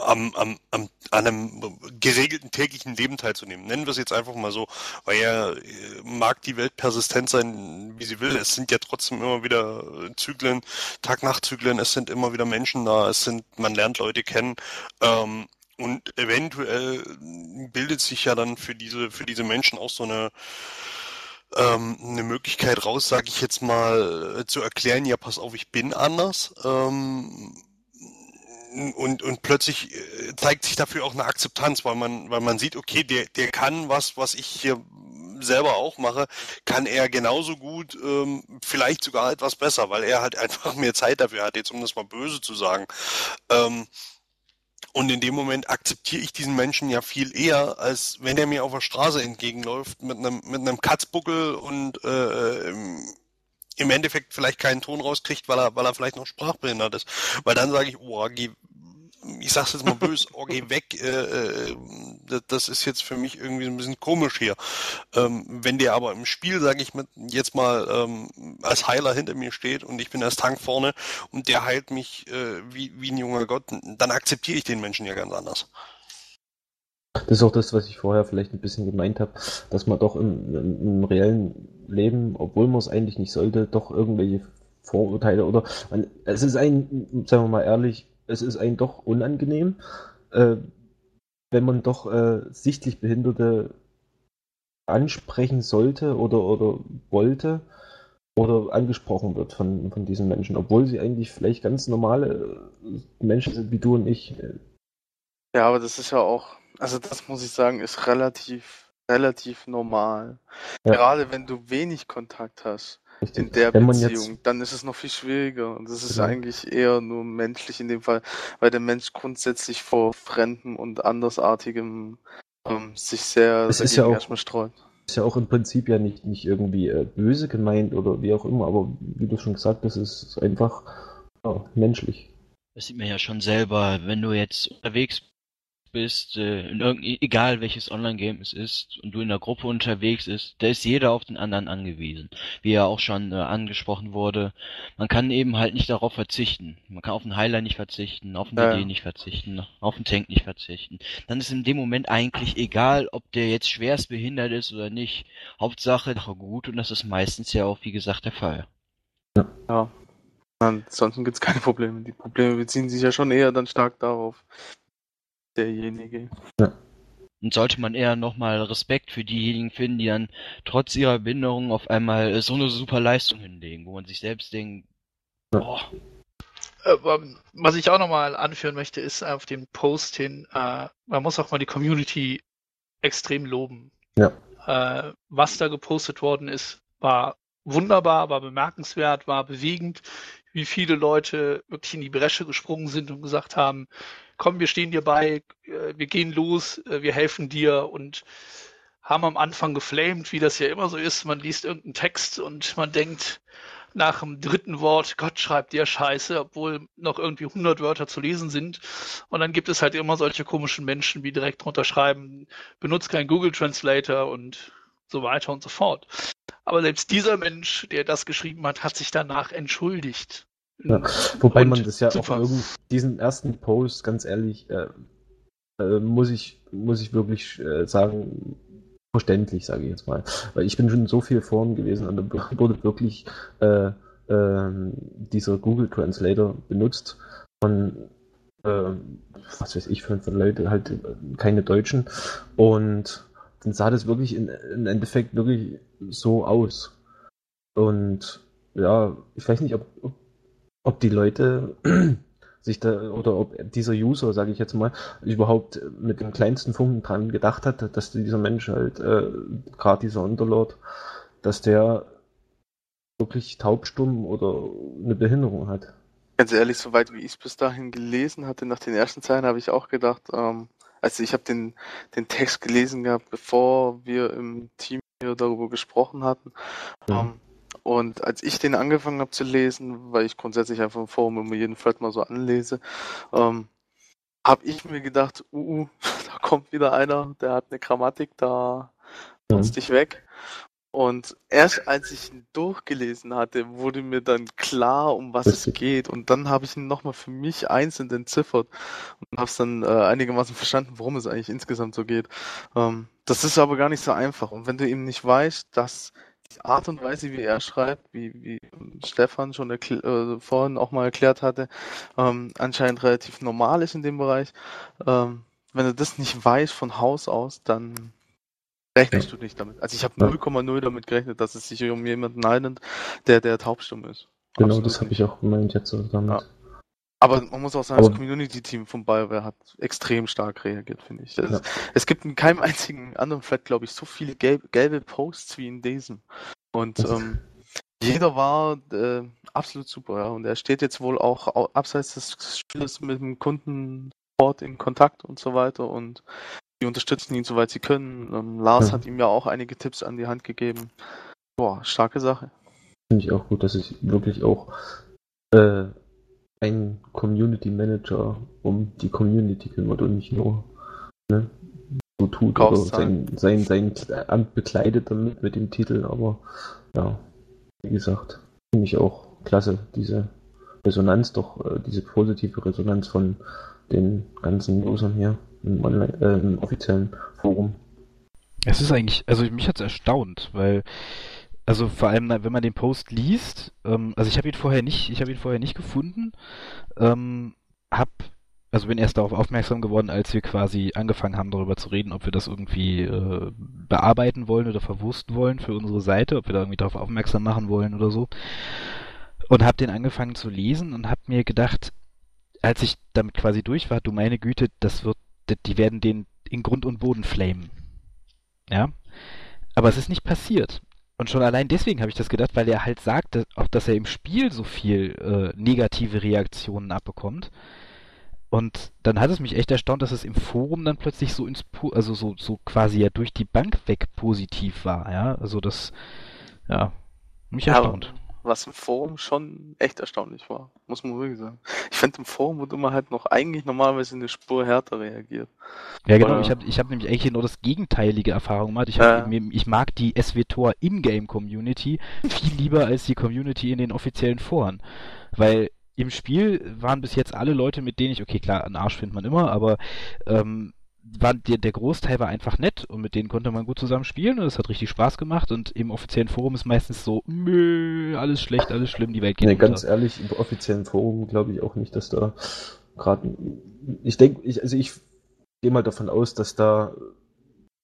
am, am, am, an einem geregelten täglichen Leben teilzunehmen. Nennen wir es jetzt einfach mal so, weil ja äh, mag die Welt persistent sein, wie sie will. Es sind ja trotzdem immer wieder Zyklen, Tag-Nacht-Zyklen, es sind immer wieder Menschen da, es sind, man lernt Leute kennen. Ähm, und eventuell bildet sich ja dann für diese, für diese Menschen auch so eine, ähm, eine Möglichkeit raus, sage ich jetzt mal, äh, zu erklären, ja, pass auf, ich bin anders. Ähm, und, und plötzlich äh, zeigt sich dafür auch eine Akzeptanz, weil man, weil man sieht, okay, der, der kann was, was ich hier selber auch mache, kann er genauso gut, ähm, vielleicht sogar etwas besser, weil er halt einfach mehr Zeit dafür hat, jetzt um das mal böse zu sagen. Ähm, und in dem Moment akzeptiere ich diesen Menschen ja viel eher, als wenn er mir auf der Straße entgegenläuft mit einem, mit einem Katzbuckel und äh, im Endeffekt vielleicht keinen Ton rauskriegt, weil er, weil er vielleicht noch sprachbehindert ist. Weil dann sage ich, oh, geh, ich sag's jetzt mal böse, oh, geh weg, äh, äh, das ist jetzt für mich irgendwie ein bisschen komisch hier. Ähm, wenn der aber im Spiel, sage ich jetzt mal ähm, als Heiler hinter mir steht und ich bin als Tank vorne und der heilt mich äh, wie, wie ein junger Gott, dann akzeptiere ich den Menschen ja ganz anders. Das ist auch das, was ich vorher vielleicht ein bisschen gemeint habe, dass man doch im, im, im reellen Leben, obwohl man es eigentlich nicht sollte, doch irgendwelche Vorurteile oder man, es ist ein, sagen wir mal ehrlich, es ist ein doch unangenehm, äh, wenn man doch äh, sichtlich Behinderte ansprechen sollte oder, oder wollte oder angesprochen wird von, von diesen Menschen, obwohl sie eigentlich vielleicht ganz normale äh, Menschen sind wie du und ich. Ja, aber das ist ja auch, also das muss ich sagen, ist relativ, relativ normal. Ja. Gerade wenn du wenig Kontakt hast. Richtig. in der Wenn Beziehung, jetzt... dann ist es noch viel schwieriger. Und das ist ja. eigentlich eher nur menschlich in dem Fall, weil der Mensch grundsätzlich vor Fremden und Andersartigem ähm, sich sehr, es ist ja auch, erstmal streut. Ist ja auch im Prinzip ja nicht, nicht irgendwie äh, böse gemeint oder wie auch immer, aber wie du schon gesagt hast, ist einfach ja, menschlich. Das sieht man ja schon selber, wenn du jetzt unterwegs bist, äh, in irgend, egal welches Online-Game es ist, und du in der Gruppe unterwegs ist, da ist jeder auf den anderen angewiesen. Wie ja auch schon äh, angesprochen wurde, man kann eben halt nicht darauf verzichten. Man kann auf den Heiler nicht verzichten, auf den ja. DD nicht verzichten, auf den Tank nicht verzichten. Dann ist in dem Moment eigentlich egal, ob der jetzt schwerst behindert ist oder nicht. Hauptsache gut und das ist meistens ja auch, wie gesagt, der Fall. Ja. ja. Ansonsten gibt es keine Probleme. Die Probleme beziehen sich ja schon eher dann stark darauf, derjenige. Ja. Und sollte man eher nochmal Respekt für diejenigen finden, die dann trotz ihrer Behinderung auf einmal so eine super Leistung hinlegen, wo man sich selbst denkt, boah. Äh, was ich auch nochmal anführen möchte, ist auf den Post hin, äh, man muss auch mal die Community extrem loben. Ja. Äh, was da gepostet worden ist, war wunderbar, war bemerkenswert, war bewegend, wie viele Leute wirklich in die Bresche gesprungen sind und gesagt haben, komm, wir stehen dir bei, äh, wir gehen los, äh, wir helfen dir und haben am Anfang geflamed, wie das ja immer so ist. Man liest irgendeinen Text und man denkt nach dem dritten Wort, Gott schreibt dir Scheiße, obwohl noch irgendwie 100 Wörter zu lesen sind. Und dann gibt es halt immer solche komischen Menschen, die direkt drunter schreiben, benutzt kein Google Translator und so weiter und so fort. Aber selbst dieser Mensch, der das geschrieben hat, hat sich danach entschuldigt. Ja, wobei und man das ja super. auch irgendwie, diesen ersten Post, ganz ehrlich, äh, äh, muss ich, muss ich wirklich äh, sagen, verständlich, sage ich jetzt mal. Weil ich bin schon in so viel Foren gewesen und da wurde wirklich äh, ähm, dieser Google Translator benutzt von ähm, was weiß ich, von, von Leuten, halt keine Deutschen. Und dann sah das wirklich in, im Endeffekt wirklich so aus. Und ja, ich weiß nicht, ob, ob ob die Leute sich da oder ob dieser User, sage ich jetzt mal, überhaupt mit dem kleinsten Funken dran gedacht hat, dass dieser Mensch halt, äh, gerade dieser Underlord, dass der wirklich taubstumm oder eine Behinderung hat. Ganz ehrlich, soweit wie ich es bis dahin gelesen hatte, nach den ersten Zeilen habe ich auch gedacht, ähm, also ich habe den, den Text gelesen gehabt, bevor wir im Team hier darüber gesprochen hatten. Mhm. Ähm, und als ich den angefangen habe zu lesen, weil ich grundsätzlich einfach im Forum immer jeden Thread mal so anlese, ähm, habe ich mir gedacht, uh, uh, da kommt wieder einer, der hat eine Grammatik, da ja. dich weg. Und erst als ich ihn durchgelesen hatte, wurde mir dann klar, um was es geht. Und dann habe ich ihn nochmal für mich einzeln entziffert und habe es dann äh, einigermaßen verstanden, worum es eigentlich insgesamt so geht. Ähm, das ist aber gar nicht so einfach. Und wenn du eben nicht weißt, dass die Art und Weise, wie er schreibt, wie, wie Stefan schon äh, vorhin auch mal erklärt hatte, ähm, anscheinend relativ normal ist in dem Bereich. Ähm, wenn du das nicht weißt von Haus aus, dann rechnest du nicht damit. Also ich habe 0,0 damit gerechnet, dass es sich um jemanden handelt, der der taubstumm ist. Genau, Absolut das habe ich auch gemeint jetzt damit. Ja. Aber man muss auch sagen, Aber das Community-Team von BioWare hat extrem stark reagiert, finde ich. Es, ja. es, gibt in keinem einzigen anderen Flat, glaube ich, so viele gelbe, gelbe Posts wie in diesem. Und ähm, jeder war äh, absolut super, ja. Und er steht jetzt wohl auch abseits des Spiels mit dem Kundensport in Kontakt und so weiter. Und die unterstützen ihn, soweit sie können. Ähm, Lars ja. hat ihm ja auch einige Tipps an die Hand gegeben. Boah, starke Sache. Finde ich auch gut, dass sich wirklich auch äh, ein Community Manager um die Community kümmert und nicht nur ne, so tut oder sein, sein, sein Amt bekleidet damit mit dem Titel, aber ja, wie gesagt, finde ich auch klasse, diese Resonanz, doch äh, diese positive Resonanz von den ganzen Usern hier im, Online, äh, im offiziellen Forum. Es ist eigentlich, also mich hat es erstaunt, weil, also vor allem, wenn man den Post liest, ähm, also ich habe ihn vorher nicht, ich habe ihn vorher nicht gefunden, ähm, hab, also bin erst darauf aufmerksam geworden, als wir quasi angefangen haben, darüber zu reden, ob wir das irgendwie äh, bearbeiten wollen oder verwursten wollen für unsere Seite, ob wir da irgendwie darauf aufmerksam machen wollen oder so. Und habe den angefangen zu lesen und habe mir gedacht, als ich damit quasi durch war, du meine Güte, das wird die werden den in Grund und Boden flamen. Ja. Aber es ist nicht passiert. Und schon allein deswegen habe ich das gedacht, weil er halt sagt, dass, auch dass er im Spiel so viel äh, negative Reaktionen abbekommt. Und dann hat es mich echt erstaunt, dass es im Forum dann plötzlich so ins, also so, so quasi ja durch die Bank weg positiv war, ja. Also das, ja, mich erstaunt. Was im Forum schon echt erstaunlich war, muss man wirklich sagen. Ich finde, im Forum wird immer halt noch eigentlich normalerweise eine Spur härter reagiert. Ja, genau. Oder? Ich habe ich hab nämlich eigentlich genau das gegenteilige Erfahrung gemacht. Ich, hab, ja. ich mag die SWTOR Ingame-Community viel lieber als die Community in den offiziellen Foren. Weil im Spiel waren bis jetzt alle Leute, mit denen ich, okay, klar, einen Arsch findet man immer, aber ähm, war, der, der Großteil war einfach nett und mit denen konnte man gut zusammen spielen und es hat richtig Spaß gemacht und im offiziellen Forum ist meistens so, mö, alles schlecht, alles schlimm, die Welt geht Nee, unter. ganz ehrlich, im offiziellen Forum glaube ich auch nicht, dass da gerade, ich denke, ich, also ich gehe mal davon aus, dass da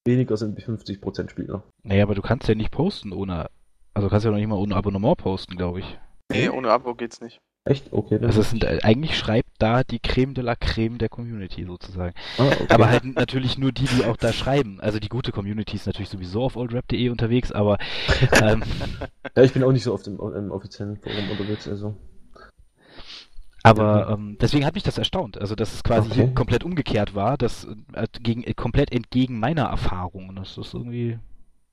weniger sind wie 50% Spieler. Naja, aber du kannst ja nicht posten ohne, also kannst ja noch nicht mal ohne Abonnement posten, glaube ich. Nee, ohne Abo geht's nicht. Echt? Okay. Also es sind, äh, eigentlich schreibt da die Creme de la Creme der Community sozusagen. Ah, okay. Aber halt natürlich nur die, die auch da schreiben. Also die gute Community ist natürlich sowieso auf oldrap.de unterwegs, aber ähm, Ja, ich bin auch nicht so oft im, im offiziellen Forum unterwegs, also. Aber ähm, deswegen hat mich das erstaunt, also dass es quasi okay. hier komplett umgekehrt war, das äh, gegen, äh, komplett entgegen meiner Erfahrung. Das ist irgendwie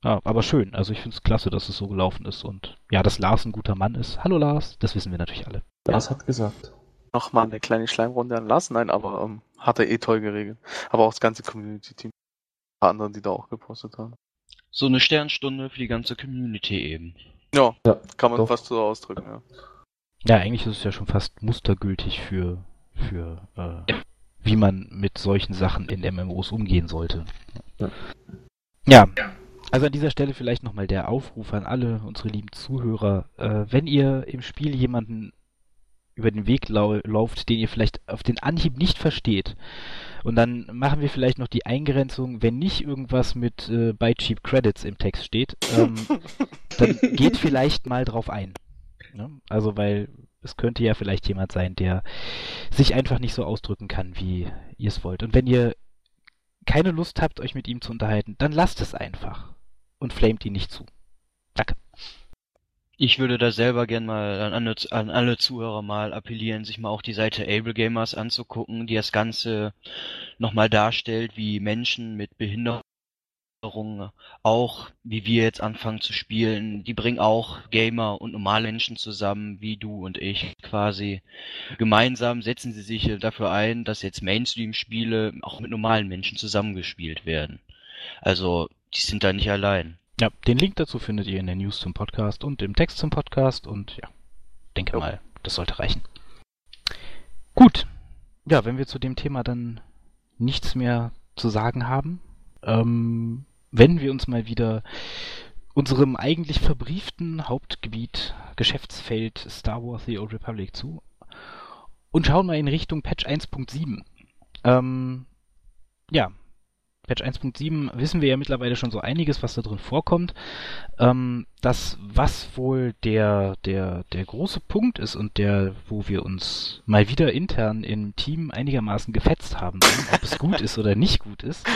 ja, aber schön. Also ich finde es klasse, dass es so gelaufen ist und ja, dass Lars ein guter Mann ist. Hallo Lars, das wissen wir natürlich alle. Lars hat gesagt. Nochmal eine kleine Schleimrunde an Lars. Nein, aber ähm, hat er eh toll geregelt. Aber auch das ganze Community-Team. Ein paar anderen, die da auch gepostet haben. So eine Sternstunde für die ganze Community eben. Ja, ja kann man doch. fast so ausdrücken, ja. Ja, eigentlich ist es ja schon fast mustergültig für, für äh, wie man mit solchen Sachen in MMOs umgehen sollte. Ja. ja. Also an dieser Stelle vielleicht nochmal der Aufruf an alle unsere lieben Zuhörer. Äh, wenn ihr im Spiel jemanden über den Weg lau lauft, den ihr vielleicht auf den Anhieb nicht versteht, und dann machen wir vielleicht noch die Eingrenzung, wenn nicht irgendwas mit äh, Buy Cheap Credits im Text steht, ähm, dann geht vielleicht mal drauf ein. Ne? Also weil es könnte ja vielleicht jemand sein, der sich einfach nicht so ausdrücken kann, wie ihr es wollt. Und wenn ihr keine Lust habt, euch mit ihm zu unterhalten, dann lasst es einfach und flamet ihn nicht zu. Danke. Ich würde da selber gern mal an alle, an alle Zuhörer mal appellieren, sich mal auch die Seite Able Gamers anzugucken, die das Ganze nochmal darstellt, wie Menschen mit Behinderung auch, wie wir jetzt anfangen zu spielen, die bringen auch Gamer und normale Menschen zusammen, wie du und ich quasi. Gemeinsam setzen sie sich dafür ein, dass jetzt Mainstream-Spiele auch mit normalen Menschen zusammengespielt werden. Also die sind da nicht allein. Ja, den Link dazu findet ihr in der News zum Podcast und im Text zum Podcast und ja, denke jo. mal, das sollte reichen. Gut. Ja, wenn wir zu dem Thema dann nichts mehr zu sagen haben, ähm, wenden wir uns mal wieder unserem eigentlich verbrieften Hauptgebiet, Geschäftsfeld Star Wars The Old Republic zu und schauen mal in Richtung Patch 1.7. Ähm, ja, Patch 1.7 wissen wir ja mittlerweile schon so einiges, was da drin vorkommt. Ähm, das, was wohl der, der, der große Punkt ist und der, wo wir uns mal wieder intern im Team einigermaßen gefetzt haben, ob es gut ist oder nicht gut ist,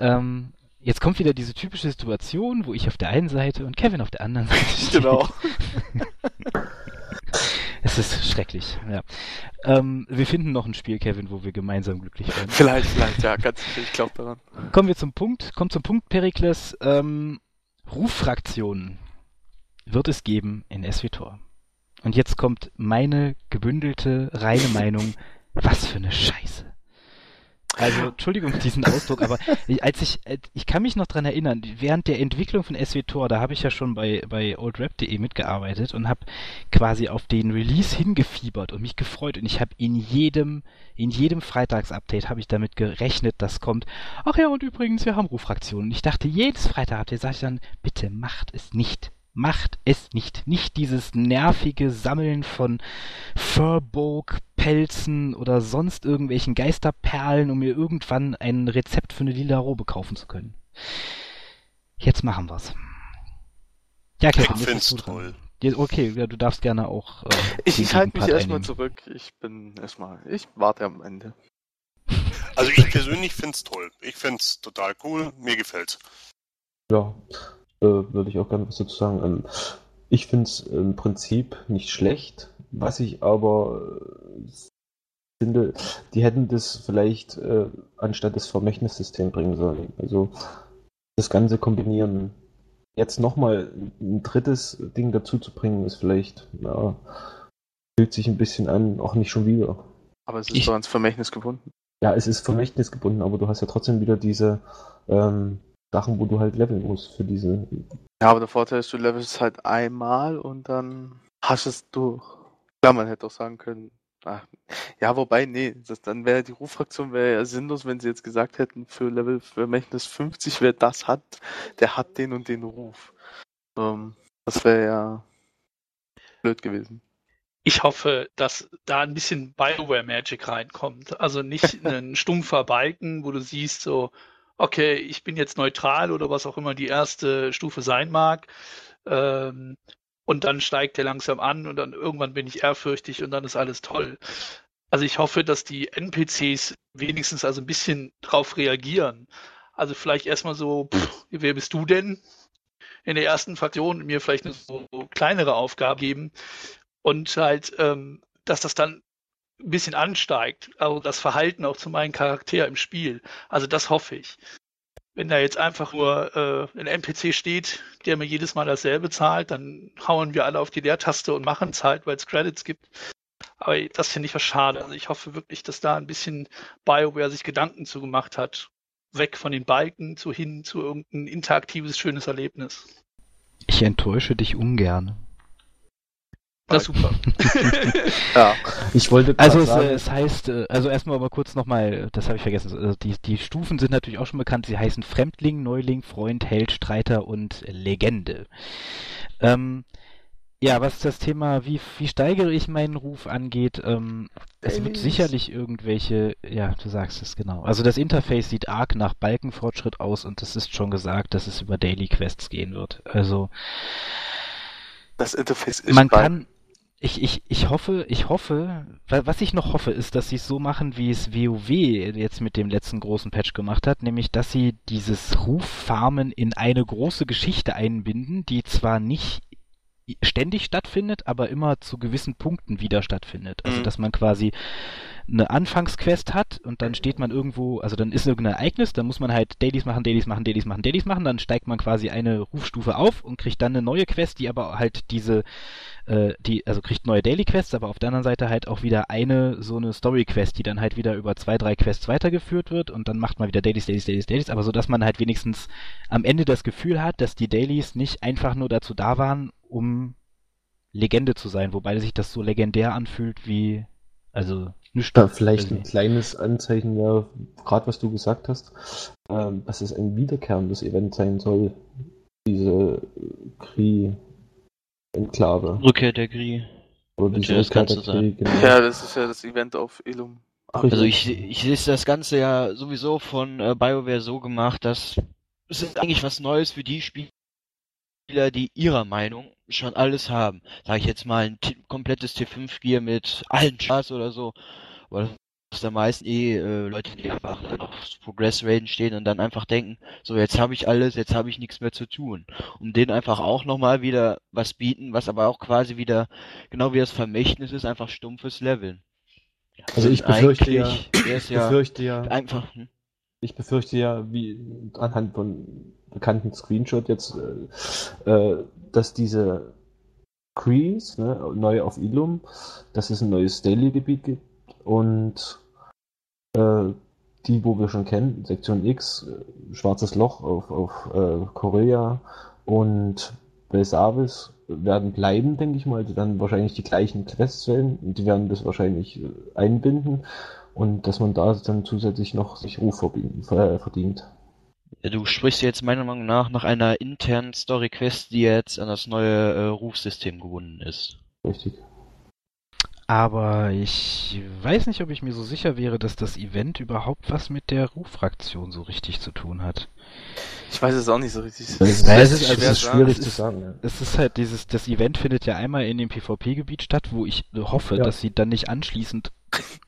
ähm, Jetzt kommt wieder diese typische Situation, wo ich auf der einen Seite und Kevin auf der anderen Seite stehe. Genau. es ist schrecklich, ja. Ähm, wir finden noch ein Spiel, Kevin, wo wir gemeinsam glücklich werden. Vielleicht, vielleicht, ja, ganz sicher, ich glaube daran. Kommen wir zum Punkt, kommt zum Punkt, Perikles. Ähm, Ruffraktionen wird es geben in SWTOR. Und jetzt kommt meine gebündelte, reine Meinung. Was für eine Scheiße. Also, Entschuldigung für diesen Ausdruck, aber als ich, äh, ich kann mich noch dran erinnern, während der Entwicklung von SWTOR, da habe ich ja schon bei, bei oldrap.de mitgearbeitet und habe quasi auf den Release hingefiebert und mich gefreut und ich habe in jedem, in jedem Freitagsupdate habe ich damit gerechnet, dass kommt, ach ja, und übrigens, wir haben Ruffraktionen. Ich dachte, jedes Freitag-Update sage ich dann, bitte macht es nicht macht es nicht. Nicht dieses nervige Sammeln von Furbolg-Pelzen oder sonst irgendwelchen Geisterperlen, um mir irgendwann ein Rezept für eine lila Robe kaufen zu können. Jetzt machen wir's. Ja, Kevin, ich find's toll. Okay, ja, du darfst gerne auch. Äh, ich ich halte mich erstmal zurück. Ich bin erstmal. Ich warte am Ende. Also ich persönlich find's toll. Ich find's total cool. Mir gefällt's. Ja, äh, würde ich auch gerne was dazu sagen. Ähm, ich finde es im Prinzip nicht schlecht, was ich aber äh, finde, die hätten das vielleicht äh, anstatt das Vermächtnissystem bringen sollen. Also das Ganze kombinieren. Jetzt nochmal ein drittes Ding dazu zu bringen, ist vielleicht, ja, fühlt sich ein bisschen an, auch nicht schon wieder. Aber es ist ich, doch ans Vermächtnis gebunden. Ja, es ist Vermächtnis gebunden, aber du hast ja trotzdem wieder diese ähm, Sachen, wo du halt leveln musst für diese. Ja, aber der Vorteil ist, du levelst halt einmal und dann hast es durch. Klar, man hätte auch sagen können, ach, ja, wobei, nee, das, dann wäre die Ruffraktion wäre ja sinnlos, wenn sie jetzt gesagt hätten, für Level Vermächtnis 50, wer das hat, der hat den und den Ruf. Ähm, das wäre ja blöd gewesen. Ich hoffe, dass da ein bisschen Bioware Magic reinkommt. Also nicht ein stumpfer Balken, wo du siehst, so, okay, ich bin jetzt neutral oder was auch immer die erste Stufe sein mag. Ähm, und dann steigt der langsam an und dann irgendwann bin ich ehrfürchtig und dann ist alles toll. Also ich hoffe, dass die NPCs wenigstens also ein bisschen drauf reagieren. Also vielleicht erstmal so, pff, wer bist du denn? In der ersten Fraktion mir vielleicht eine so kleinere Aufgabe geben und halt, ähm, dass das dann ein bisschen ansteigt, also das Verhalten auch zu meinem Charakter im Spiel. Also das hoffe ich. Wenn da jetzt einfach nur äh, ein NPC steht, der mir jedes Mal dasselbe zahlt, dann hauen wir alle auf die Leertaste und machen es halt, weil es Credits gibt. Aber das finde ich was schade. Also ich hoffe wirklich, dass da ein bisschen BioWare sich Gedanken zugemacht hat. Weg von den Balken zu hin zu irgendein interaktives, schönes Erlebnis. Ich enttäusche dich ungern. Na super. ja. Ich wollte Also es, es heißt, äh, also erstmal aber kurz nochmal, das habe ich vergessen, also die, die Stufen sind natürlich auch schon bekannt, sie heißen Fremdling, Neuling, Freund, Held, Streiter und Legende. Ähm, ja, was das Thema, wie, wie steigere ich meinen Ruf angeht, ähm, es wird sicherlich irgendwelche, ja, du sagst es genau. Also das Interface sieht arg nach Balkenfortschritt aus und es ist schon gesagt, dass es über Daily Quests gehen wird. Also das Interface ist man kann ich, ich, ich hoffe, ich hoffe, was ich noch hoffe, ist, dass sie es so machen, wie es WoW jetzt mit dem letzten großen Patch gemacht hat, nämlich, dass sie dieses Ruffarmen in eine große Geschichte einbinden, die zwar nicht ständig stattfindet, aber immer zu gewissen Punkten wieder stattfindet. Also, mhm. dass man quasi eine Anfangsquest hat und dann steht man irgendwo, also dann ist irgendein Ereignis, dann muss man halt Dailies machen, Dailies machen, Dailies machen, Dailies machen, dann steigt man quasi eine Rufstufe auf und kriegt dann eine neue Quest, die aber halt diese, äh, die, also kriegt neue Daily Quests, aber auf der anderen Seite halt auch wieder eine so eine Story Quest, die dann halt wieder über zwei, drei Quests weitergeführt wird und dann macht man wieder Dailies, Dailies, Dailies, Dailies, aber so, dass man halt wenigstens am Ende das Gefühl hat, dass die Dailies nicht einfach nur dazu da waren, um Legende zu sein, wobei sich das so legendär anfühlt wie, also nicht. Da vielleicht ein kleines Anzeichen ja, gerade was du gesagt hast, ähm, dass es ein wiederkehrendes Event sein soll, diese Kri-Enklave. Rückkehr der Kri. Oder diese das Rückkehr der Kri, genau. Ja, das ist ja das Event auf Illum. Also ich, ich sehe das Ganze ja sowieso von äh, BioWare so gemacht, dass es ist eigentlich was Neues für die Spieler, die ihrer Meinung schon alles haben. Sag ich jetzt mal ein komplettes T5-Gear mit allen Charts oder so. Weil das da meisten eh äh, Leute, die einfach auf Progress Raiden stehen und dann einfach denken, so jetzt habe ich alles, jetzt habe ich nichts mehr zu tun. Und denen einfach auch nochmal wieder was bieten, was aber auch quasi wieder, genau wie das Vermächtnis ist, einfach stumpfes Leveln. Also ich befürchte ja, ich befürchte ja, einfach, hm? ich befürchte ja, wie anhand von bekannten Screenshot jetzt, äh, äh, dass diese Crees, ne, neu auf Ilum, dass es ein neues Daily-Gebiet gibt und äh, die, wo wir schon kennen, Sektion X, äh, Schwarzes Loch auf, auf äh, Korea und Belsavis werden bleiben, denke ich mal. Die werden wahrscheinlich die gleichen Quests und die werden das wahrscheinlich äh, einbinden und dass man da dann zusätzlich noch sich Ruf verdient. Du sprichst jetzt meiner Meinung nach nach einer internen Story-Quest, die jetzt an das neue äh, Rufsystem gebunden ist. Richtig. Aber ich weiß nicht, ob ich mir so sicher wäre, dass das Event überhaupt was mit der Ruffraktion so richtig zu tun hat. Ich weiß es auch nicht so richtig. Ist, es ist, also ist schwierig zu sagen. Ja. Es ist halt dieses, das Event findet ja einmal in dem PvP-Gebiet statt, wo ich hoffe, ja. dass sie dann nicht anschließend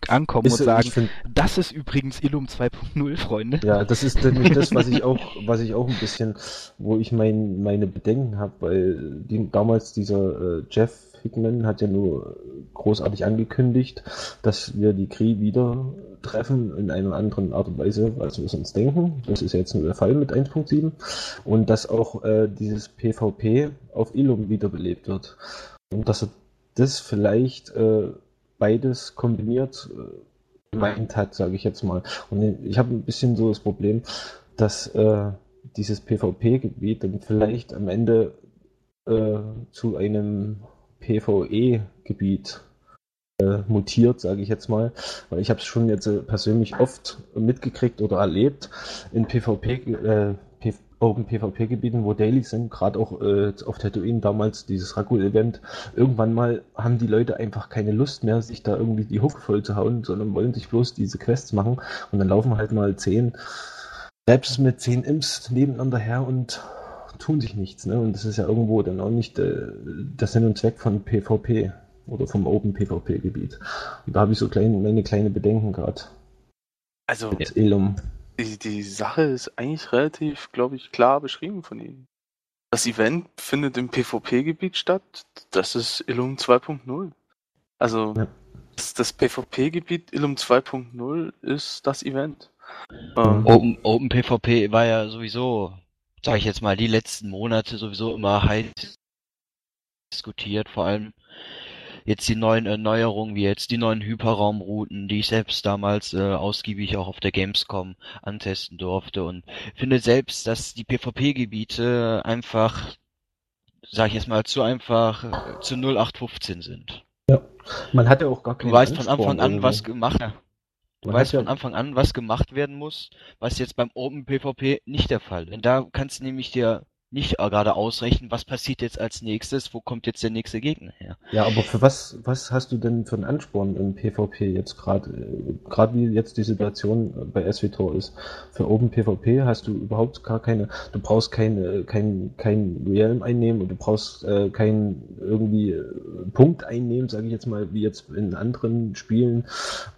ankommen ist, und sagen, find, das ist übrigens Illum 2.0, Freunde. Ja, das ist nämlich das, was ich auch, was ich auch ein bisschen, wo ich mein, meine Bedenken habe, weil die, damals dieser äh, Jeff Hickman hat ja nur großartig angekündigt, dass wir die Kree wieder treffen in einer anderen Art und Weise, als wir es uns denken. Das ist jetzt nur der Fall mit 1.7. Und dass auch äh, dieses PvP auf Illum wiederbelebt wird. Und dass er das vielleicht äh, beides kombiniert äh, gemeint hat, sage ich jetzt mal. Und ich habe ein bisschen so das Problem, dass äh, dieses PvP-Gebiet dann vielleicht am Ende äh, zu einem PvE-Gebiet äh, mutiert, sage ich jetzt mal. Weil ich habe es schon jetzt äh, persönlich oft mitgekriegt oder erlebt in PvP, Open PvP-Gebieten, wo Daily sind, gerade auch äh, auf Tatooine damals dieses Rakul-Event. Irgendwann mal haben die Leute einfach keine Lust mehr, sich da irgendwie die Hook voll zu hauen, sondern wollen sich bloß diese Quests machen und dann laufen halt mal zehn, selbst mit zehn Imps nebeneinander her und tun sich nichts. Ne? Und das ist ja irgendwo dann auch nicht äh, der Sinn und Zweck von PvP oder vom Open PvP-Gebiet. Und da habe ich so klein, meine kleine Bedenken gerade. Also, Elum. Die, die Sache ist eigentlich relativ, glaube ich, klar beschrieben von Ihnen. Das Event findet im PvP-Gebiet statt. Das ist Illum 2.0. Also, ja. das, das PvP-Gebiet Illum 2.0 ist das Event. Ähm, Open, Open PvP war ja sowieso sage ich jetzt mal, die letzten Monate sowieso immer heiß diskutiert, vor allem jetzt die neuen Erneuerungen, wie jetzt die neuen Hyperraumrouten, die ich selbst damals äh, ausgiebig auch auf der Gamescom antesten durfte und finde selbst, dass die PvP-Gebiete einfach, sage ich jetzt mal, zu einfach äh, zu 0815 sind. Ja, man hat ja auch gar keine Du weißt von Anfang an, was gemacht Du weißt von Anfang an, was gemacht werden muss, was jetzt beim Open PvP nicht der Fall. Denn da kannst du nämlich dir nicht gerade ausrechnen, was passiert jetzt als nächstes, wo kommt jetzt der nächste Gegner her. Ja, aber für was, was hast du denn für einen Ansporn im PvP jetzt gerade, gerade wie jetzt die Situation bei SWTOR ist? Für Open PvP hast du überhaupt gar keine, du brauchst keine, kein, kein Realm einnehmen und du brauchst äh, keinen irgendwie äh, Punkt einnehmen, sage ich jetzt mal, wie jetzt in anderen Spielen,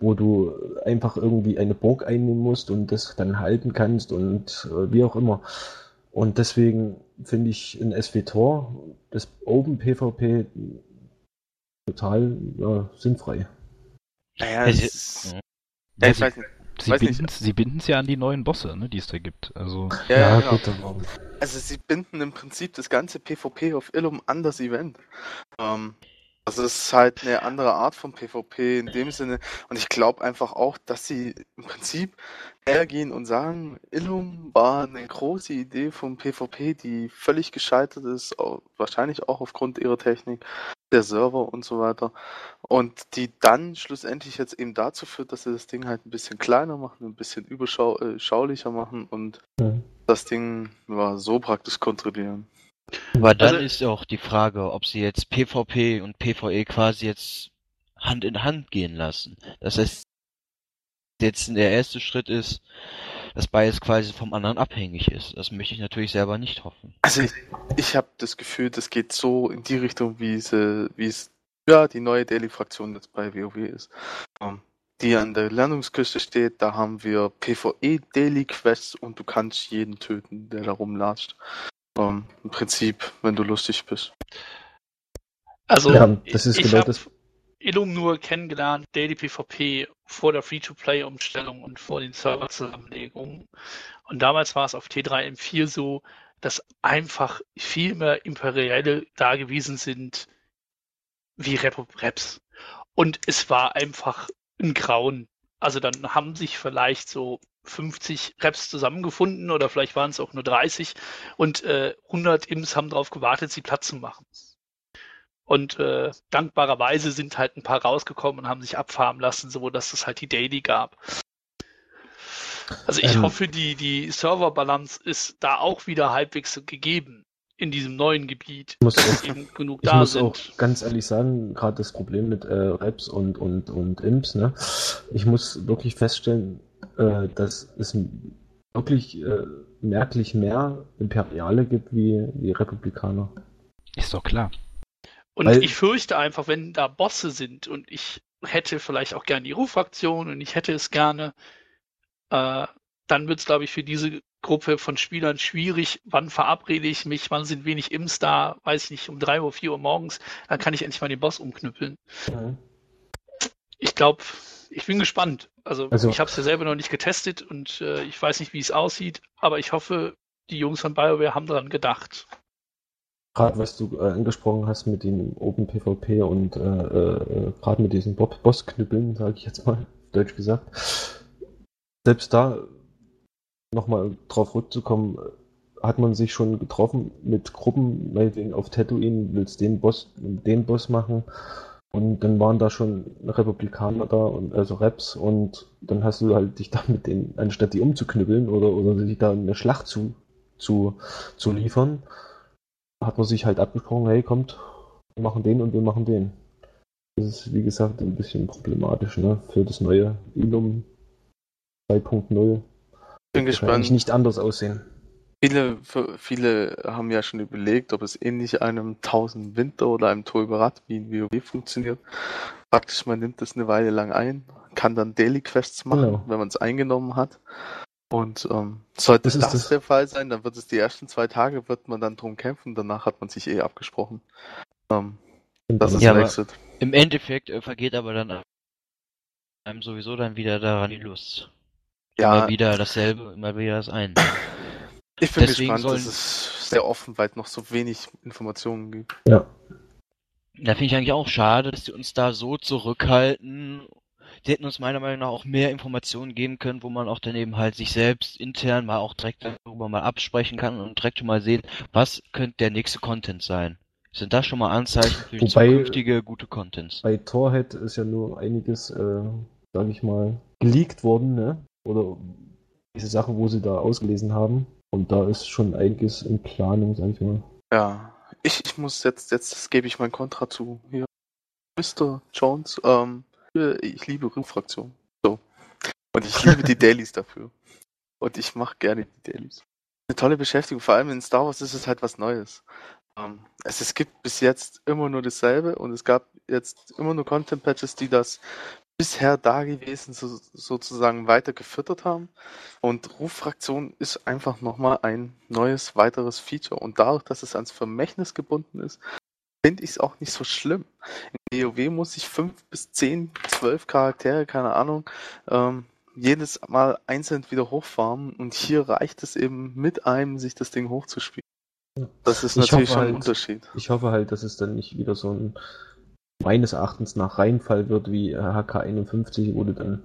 wo du einfach irgendwie eine Burg einnehmen musst und das dann halten kannst und äh, wie auch immer. Und deswegen finde ich in SWTOR das Open PvP total ja, sinnfrei. Naja, es ist, ja, ich weiß nicht. Sie binden, sie binden es ja an die neuen Bosse, ne, die es da gibt. Also, ja, ja genau. gut, also sie binden im Prinzip das ganze PvP auf Illum an das Event. Ähm, also es ist halt eine andere Art von PvP in dem Sinne. Und ich glaube einfach auch, dass sie im Prinzip hergehen und sagen, Illum war eine große Idee vom PvP, die völlig gescheitert ist, wahrscheinlich auch aufgrund ihrer Technik, der Server und so weiter. Und die dann schlussendlich jetzt eben dazu führt, dass sie das Ding halt ein bisschen kleiner machen, ein bisschen überschaulicher äh, machen und mhm. das Ding ja, so praktisch kontrollieren. Aber dann also, ist auch die Frage, ob sie jetzt PvP und PvE quasi jetzt Hand in Hand gehen lassen. Das heißt, jetzt der erste Schritt ist, dass beides quasi vom anderen abhängig ist. Das möchte ich natürlich selber nicht hoffen. Also ich, ich habe das Gefühl, das geht so in die Richtung, wie es, wie es ja die neue Daily-Fraktion jetzt bei WoW ist. Um, ähm, die an der Landungsküste steht, da haben wir PvE Daily Quests und du kannst jeden töten, der da rumlatscht. Um, Im Prinzip, wenn du lustig bist. Also, ja, das ist ich genau das. Illum nur kennengelernt, Daily PvP vor der Free-to-Play-Umstellung und vor den Server-Zusammenlegungen. Und damals war es auf T3M4 so, dass einfach viel mehr Imperielle da gewesen sind wie Rep-Reps. Und es war einfach ein Grauen. Also dann haben sich vielleicht so 50 Reps zusammengefunden oder vielleicht waren es auch nur 30 und äh, 100 Imps haben darauf gewartet, sie Platz zu machen. Und äh, dankbarerweise sind halt ein paar rausgekommen und haben sich abfarmen lassen, so dass es halt die Daily gab. Also ich ähm, hoffe, die, die Serverbalance ist da auch wieder halbwegs gegeben in diesem neuen Gebiet. Muss auch, eben genug ich da muss sind. auch ganz ehrlich sagen, gerade das Problem mit äh, Reps und, und, und Imps, ne? Ich muss wirklich feststellen, äh, dass es wirklich äh, merklich mehr Imperiale gibt wie, wie Republikaner. Ist doch klar. Und Weil, ich fürchte einfach, wenn da Bosse sind und ich hätte vielleicht auch gerne die Ruffraktion und ich hätte es gerne, äh, dann wird es, glaube ich, für diese Gruppe von Spielern schwierig. Wann verabrede ich mich? Wann sind wenig Imps da? Weiß ich nicht, um drei Uhr, vier Uhr morgens. Dann kann ich endlich mal den Boss umknüppeln. Mhm. Ich glaube, ich bin gespannt. Also, also ich habe es ja selber noch nicht getestet und äh, ich weiß nicht, wie es aussieht, aber ich hoffe, die Jungs von BioWare haben daran gedacht. Gerade was du äh, angesprochen hast mit dem Open PvP und äh, äh, gerade mit diesen Bossknüppeln, sage ich jetzt mal, deutsch gesagt. Selbst da nochmal drauf rückzukommen, hat man sich schon getroffen mit Gruppen, meinetwegen auf Tatooine, willst den Boss, den Boss machen und dann waren da schon Republikaner da und also Reps und dann hast du halt dich da mit denen, anstatt die umzuknüppeln oder, oder sich da eine Schlacht zu, zu, zu liefern, hat man sich halt abgesprochen, hey kommt, wir machen den und wir machen den. Das ist wie gesagt ein bisschen problematisch, ne? Für das neue Ilum 2.0. Bin gespannt. nicht anders aussehen. Viele, viele haben ja schon überlegt, ob es ähnlich einem 1000 Winter oder einem Tolberat wie in WoW funktioniert. Praktisch, man nimmt das eine Weile lang ein, kann dann Daily Quests machen, genau. wenn man es eingenommen hat. Und ähm, sollte das, das, das, der Fall sein, dann wird es die ersten zwei Tage, wird man dann drum kämpfen, danach hat man sich eh abgesprochen. Ähm, das ist ja, Exit. Im Endeffekt äh, vergeht aber dann einem sowieso dann wieder daran die Lust. Ja. Immer wieder dasselbe, immer wieder das eine. Ich bin Deswegen gespannt, sollen... dass es sehr offen, weil es noch so wenig Informationen gibt. Ja. Da finde ich eigentlich auch schade, dass die uns da so zurückhalten. Die hätten uns meiner Meinung nach auch mehr Informationen geben können, wo man auch dann eben halt sich selbst intern mal auch direkt darüber mal absprechen kann und direkt schon mal sehen, was könnte der nächste Content sein. Sind das schon mal Anzeichen für Wobei, zukünftige gute Contents? Bei Torhead ist ja nur einiges, äh, sage ich mal, geleakt worden, ne? Oder diese Sachen, wo sie da ausgelesen haben. Und da ist schon einiges in Planung, sag ich mal. Ja, ich, ich muss jetzt, jetzt gebe ich mein Kontra zu. Hier. Mr. Jones, ähm, ich liebe Ringfraktion. So. Und ich liebe die Dailies dafür. Und ich mache gerne die Dailies. Eine tolle Beschäftigung, vor allem in Star Wars ist es halt was Neues. Ähm, es, es gibt bis jetzt immer nur dasselbe und es gab jetzt immer nur Content-Patches, die das bisher dagewesen so, sozusagen weiter gefüttert haben. Und Ruffraktion ist einfach nochmal ein neues, weiteres Feature. Und dadurch, dass es ans Vermächtnis gebunden ist, finde ich es auch nicht so schlimm. Im WoW muss ich fünf bis zehn, zwölf Charaktere, keine Ahnung, ähm, jedes Mal einzeln wieder hochfarmen und hier reicht es eben mit einem, sich das Ding hochzuspielen. Das ist natürlich schon halt, ein Unterschied. Ich hoffe halt, dass es dann nicht wieder so ein meines Erachtens nach Reinfall wird wie HK51, wo du dann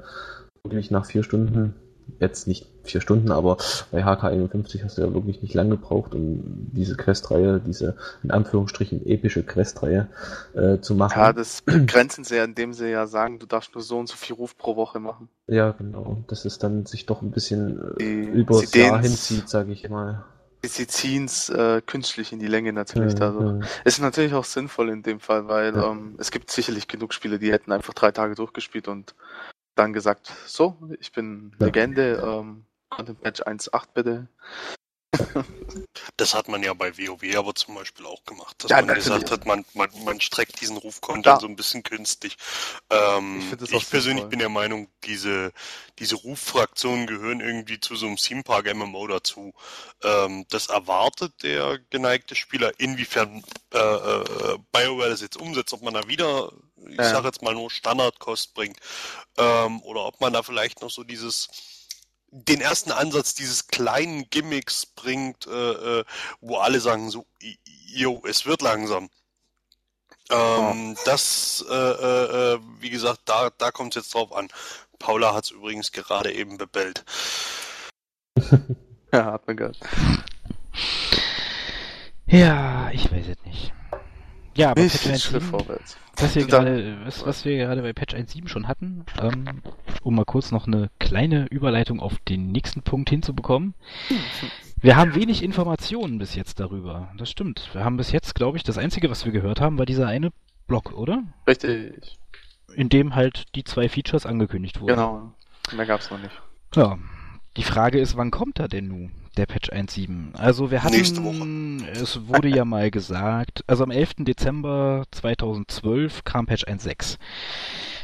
wirklich nach vier Stunden jetzt nicht vier Stunden, aber bei HK51 hast du ja wirklich nicht lange gebraucht, um diese Questreihe, diese in Anführungsstrichen epische Questreihe äh, zu machen. Ja, das begrenzen sie ja, indem sie ja sagen, du darfst nur so und so viel Ruf pro Woche machen. Ja, genau. Dass es dann sich doch ein bisschen äh, über das Jahr hinzieht, sage ich mal. Sie ziehen es äh, künstlich in die Länge natürlich ja, da. Ja. Ist natürlich auch sinnvoll in dem Fall, weil ja. ähm, es gibt sicherlich genug Spiele, die hätten einfach drei Tage durchgespielt und dann gesagt, so, ich bin Legende, ähm, Content Patch 1.8 bitte. Das hat man ja bei WoW aber zum Beispiel auch gemacht, dass ja, man natürlich. gesagt hat, man, man, man streckt diesen Ruf-Content so ein bisschen künstlich. Ähm, ich, ich persönlich bin der Meinung, diese, diese Ruffraktionen gehören irgendwie zu so einem Theme Park MMO dazu. Ähm, das erwartet der geneigte Spieler, inwiefern äh, äh, BioWare das jetzt umsetzt, ob man da wieder, ich ja. sag jetzt mal nur Standardkost bringt, ähm, oder ob man da vielleicht noch so dieses den ersten Ansatz dieses kleinen Gimmicks bringt, äh, äh, wo alle sagen so, jo, es wird langsam. Ähm, oh. Das, äh, äh, äh, wie gesagt, da, da kommt es jetzt drauf an. Paula hat es übrigens gerade eben bebellt. ja, hat man gehört. Ja, ich weiß es nicht. Ja, aber Patch 1.7, vorwärts. Was wir, gerade, was, was wir gerade bei Patch 1.7 schon hatten, ähm, um mal kurz noch eine kleine Überleitung auf den nächsten Punkt hinzubekommen. Wir haben wenig Informationen bis jetzt darüber. Das stimmt. Wir haben bis jetzt, glaube ich, das Einzige, was wir gehört haben, war dieser eine Blog, oder? Richtig. In dem halt die zwei Features angekündigt wurden. Genau. Mehr gab's noch nicht. Ja. Die Frage ist, wann kommt er denn nun? Der Patch 1.7. Also wir hatten, Nächste Woche. es wurde ja mal gesagt, also am 11. Dezember 2012 kam Patch 1.6.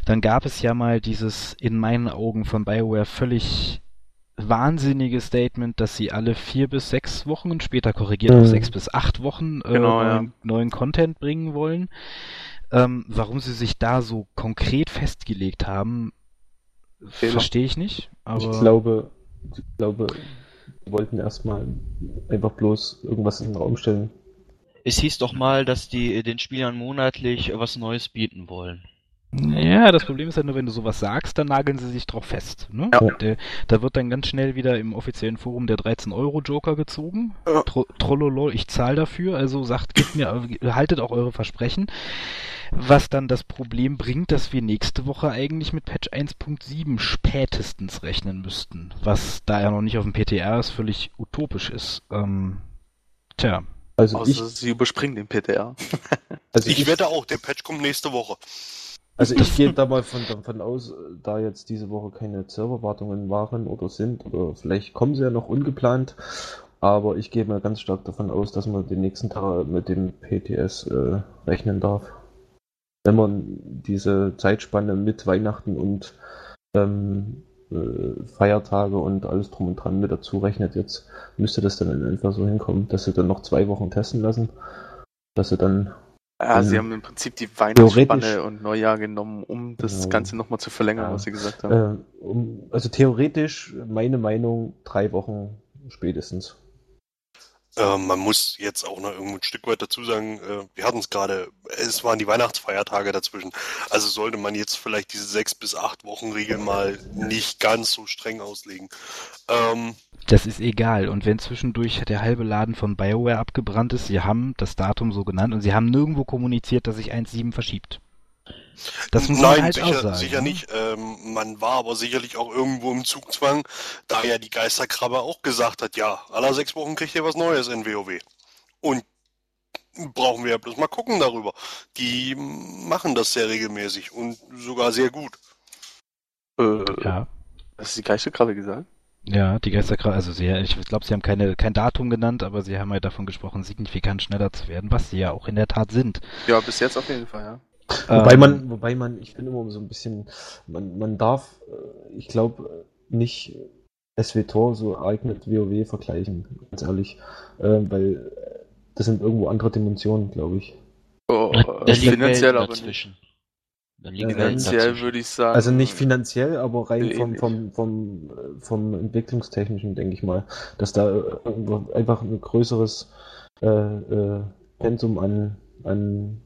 Dann gab es ja mal dieses in meinen Augen von BioWare völlig wahnsinnige Statement, dass sie alle vier bis sechs Wochen und später korrigiert mhm. auf sechs bis acht Wochen äh, genau, neuen, ja. neuen, Content bringen wollen. Ähm, warum sie sich da so konkret festgelegt haben, verstehe ich nicht. Aber ich glaube, ich glaube, wollten erstmal einfach bloß irgendwas in den Raum stellen. Es hieß doch mal, dass die den Spielern monatlich was Neues bieten wollen. Ja, das Problem ist ja nur, wenn du sowas sagst, dann nageln sie sich drauf fest. Ne? Ja. Der, da wird dann ganz schnell wieder im offiziellen Forum der 13-Euro-Joker gezogen. Ja. Tro Trollolo, ich zahle dafür, also sagt, gebt mir, haltet auch eure Versprechen. Was dann das Problem bringt, dass wir nächste Woche eigentlich mit Patch 1.7 spätestens rechnen müssten. Was da ja noch nicht auf dem PTR ist, völlig utopisch ist. Ähm, tja. Also Außer ich, sie überspringen den PTR. also ich, ich wette auch, der Patch kommt nächste Woche. Also ich gehe da mal von, davon aus, da jetzt diese Woche keine Serverwartungen waren oder sind, oder vielleicht kommen sie ja noch ungeplant, aber ich gehe mal ganz stark davon aus, dass man den nächsten Tag mit dem PTS äh, rechnen darf. Wenn man diese Zeitspanne mit Weihnachten und ähm, äh, Feiertage und alles drum und dran mit dazu rechnet, jetzt müsste das dann in etwa so hinkommen, dass sie dann noch zwei Wochen testen lassen, dass sie dann ja, sie haben im Prinzip die Weihnachtsspanne und Neujahr genommen, um das genau. Ganze nochmal zu verlängern, ja. was sie gesagt haben. Äh, um, also theoretisch, meine Meinung, drei Wochen spätestens. Äh, man muss jetzt auch noch ein Stück weit dazu sagen, äh, wir hatten es gerade, es waren die Weihnachtsfeiertage dazwischen. Also sollte man jetzt vielleicht diese sechs bis acht Wochen Regel mal nicht ganz so streng auslegen. Ähm, das ist egal. Und wenn zwischendurch der halbe Laden von BioWare abgebrannt ist, sie haben das Datum so genannt und sie haben nirgendwo kommuniziert, dass sich 1.7 verschiebt. Das muss Nein, man halt sicher, auch sagen, sicher ne? nicht. Ähm, man war aber sicherlich auch irgendwo im Zugzwang, da ja die Geisterkrabbe auch gesagt hat, ja, alle sechs Wochen kriegt ihr was Neues in WoW. Und brauchen wir ja bloß mal gucken darüber. Die machen das sehr regelmäßig und sogar sehr gut. Äh, ja. Hast du die Geisterkrabbe gesagt? Ja, die Geisterkrabbe, also sie, ich glaube, sie haben keine, kein Datum genannt, aber sie haben halt davon gesprochen, signifikant schneller zu werden, was sie ja auch in der Tat sind. Ja, bis jetzt auf jeden Fall, ja. Wobei man, ähm. wobei man, ich bin immer so ein bisschen, man, man darf, äh, ich glaube, nicht SWTOR so arg mit WoW vergleichen, ganz ehrlich, äh, weil das sind irgendwo andere Dimensionen, glaube ich. Oh, das finanziell aber dazwischen. nicht. Finanziell würde ich sagen. Also nicht finanziell, aber rein vom, vom, vom, vom Entwicklungstechnischen, denke ich mal, dass da einfach ein größeres äh, äh, Pensum an, an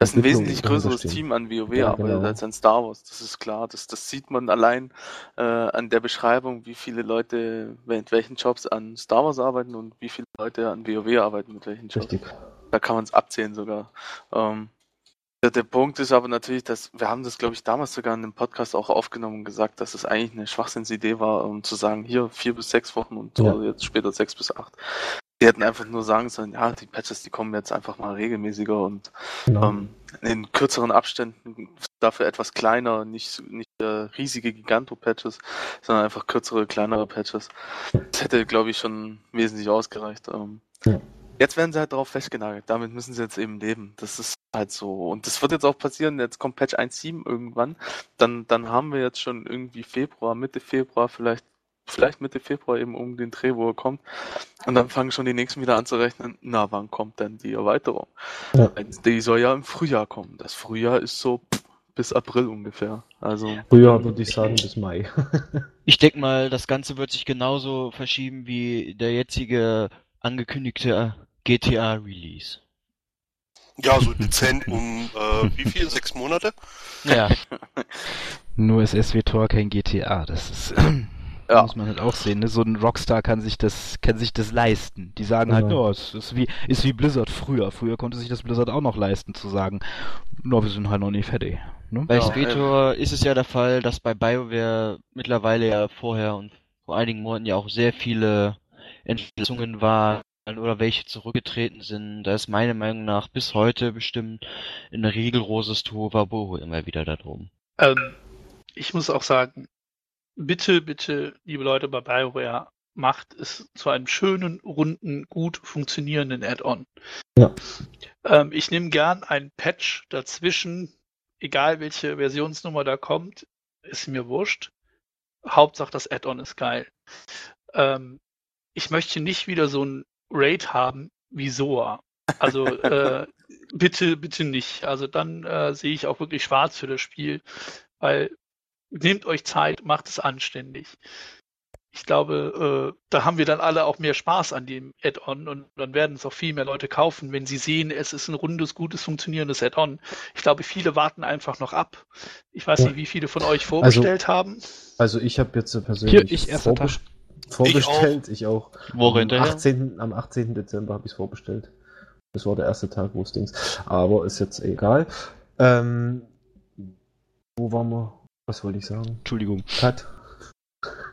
das ist ein wesentlich größeres Team an WoW ja, arbeitet genau. als an Star Wars, das ist klar. Das, das sieht man allein äh, an der Beschreibung, wie viele Leute mit welchen Jobs an Star Wars arbeiten und wie viele Leute an WoW arbeiten mit welchen Jobs. Richtig. Da kann man es abzählen sogar. Ähm, der, der, Punkt ist aber natürlich, dass wir haben das, glaube ich, damals sogar in dem Podcast auch aufgenommen und gesagt, dass es eigentlich eine Schwachsinnsidee war, um zu sagen, hier vier bis sechs Wochen und ja. jetzt später sechs bis acht. Die hätten einfach nur sagen sollen, ja, die Patches, die kommen jetzt einfach mal regelmäßiger und genau. ähm, in kürzeren Abständen, dafür etwas kleiner, nicht, nicht äh, riesige Giganto-Patches, sondern einfach kürzere, kleinere Patches. Das hätte, glaube ich, schon wesentlich ausgereicht. Ähm, ja. Jetzt werden sie halt darauf festgenagelt. Damit müssen sie jetzt eben leben. Das ist halt so. Und das wird jetzt auch passieren. Jetzt kommt Patch 1.7 irgendwann. Dann, dann haben wir jetzt schon irgendwie Februar, Mitte Februar vielleicht vielleicht Mitte Februar eben um den Dreh, wo er kommt. Und dann fangen schon die nächsten wieder an zu rechnen, na, wann kommt denn die Erweiterung? Ja. Die soll ja im Frühjahr kommen. Das Frühjahr ist so bis April ungefähr. Also Frühjahr würde ich sagen bis Mai. ich denke mal, das Ganze wird sich genauso verschieben wie der jetzige angekündigte GTA-Release. Ja, so dezent um äh, wie viel? Sechs Monate? Ja. Nur ist SWTOR kein GTA, das ist. Ja. Muss man halt auch sehen. Ne? So ein Rockstar kann sich das, kann sich das leisten. Die sagen halt, ja, es ist wie, ist wie Blizzard früher. Früher konnte sich das Blizzard auch noch leisten, zu sagen, no, wir sind halt noch nicht fertig. Ne? Bei ja. Svetor ist es ja der Fall, dass bei BioWare mittlerweile ja vorher und vor einigen Monaten ja auch sehr viele Entlassungen waren oder welche zurückgetreten sind. Da ist meiner Meinung nach bis heute bestimmt in der Regel Roses Tohuwabohu immer wieder da drum. Ähm, ich muss auch sagen, bitte, bitte, liebe Leute bei BioWare, macht es zu einem schönen, runden, gut funktionierenden Add-on. Ja. Ähm, ich nehme gern einen Patch dazwischen, egal welche Versionsnummer da kommt, ist mir wurscht. Hauptsache das Add-on ist geil. Ähm, ich möchte nicht wieder so ein Raid haben wie Soa. Also äh, bitte, bitte nicht. Also dann äh, sehe ich auch wirklich schwarz für das Spiel, weil nehmt euch Zeit, macht es anständig. Ich glaube, äh, da haben wir dann alle auch mehr Spaß an dem Add-on und dann werden es auch viel mehr Leute kaufen, wenn sie sehen, es ist ein rundes, gutes, funktionierendes Add-on. Ich glaube, viele warten einfach noch ab. Ich weiß ja. nicht, wie viele von euch vorbestellt also, haben. Also ich habe jetzt persönlich Hier, ich vorbest vorbestellt. Ich auch. Ich auch. Worin am 18. am 18. Dezember habe ich es vorbestellt. Das war der erste Tag, wo es Dings. Aber ist jetzt egal. Ähm, wo waren wir? Was wollte ich sagen? Entschuldigung. Cut.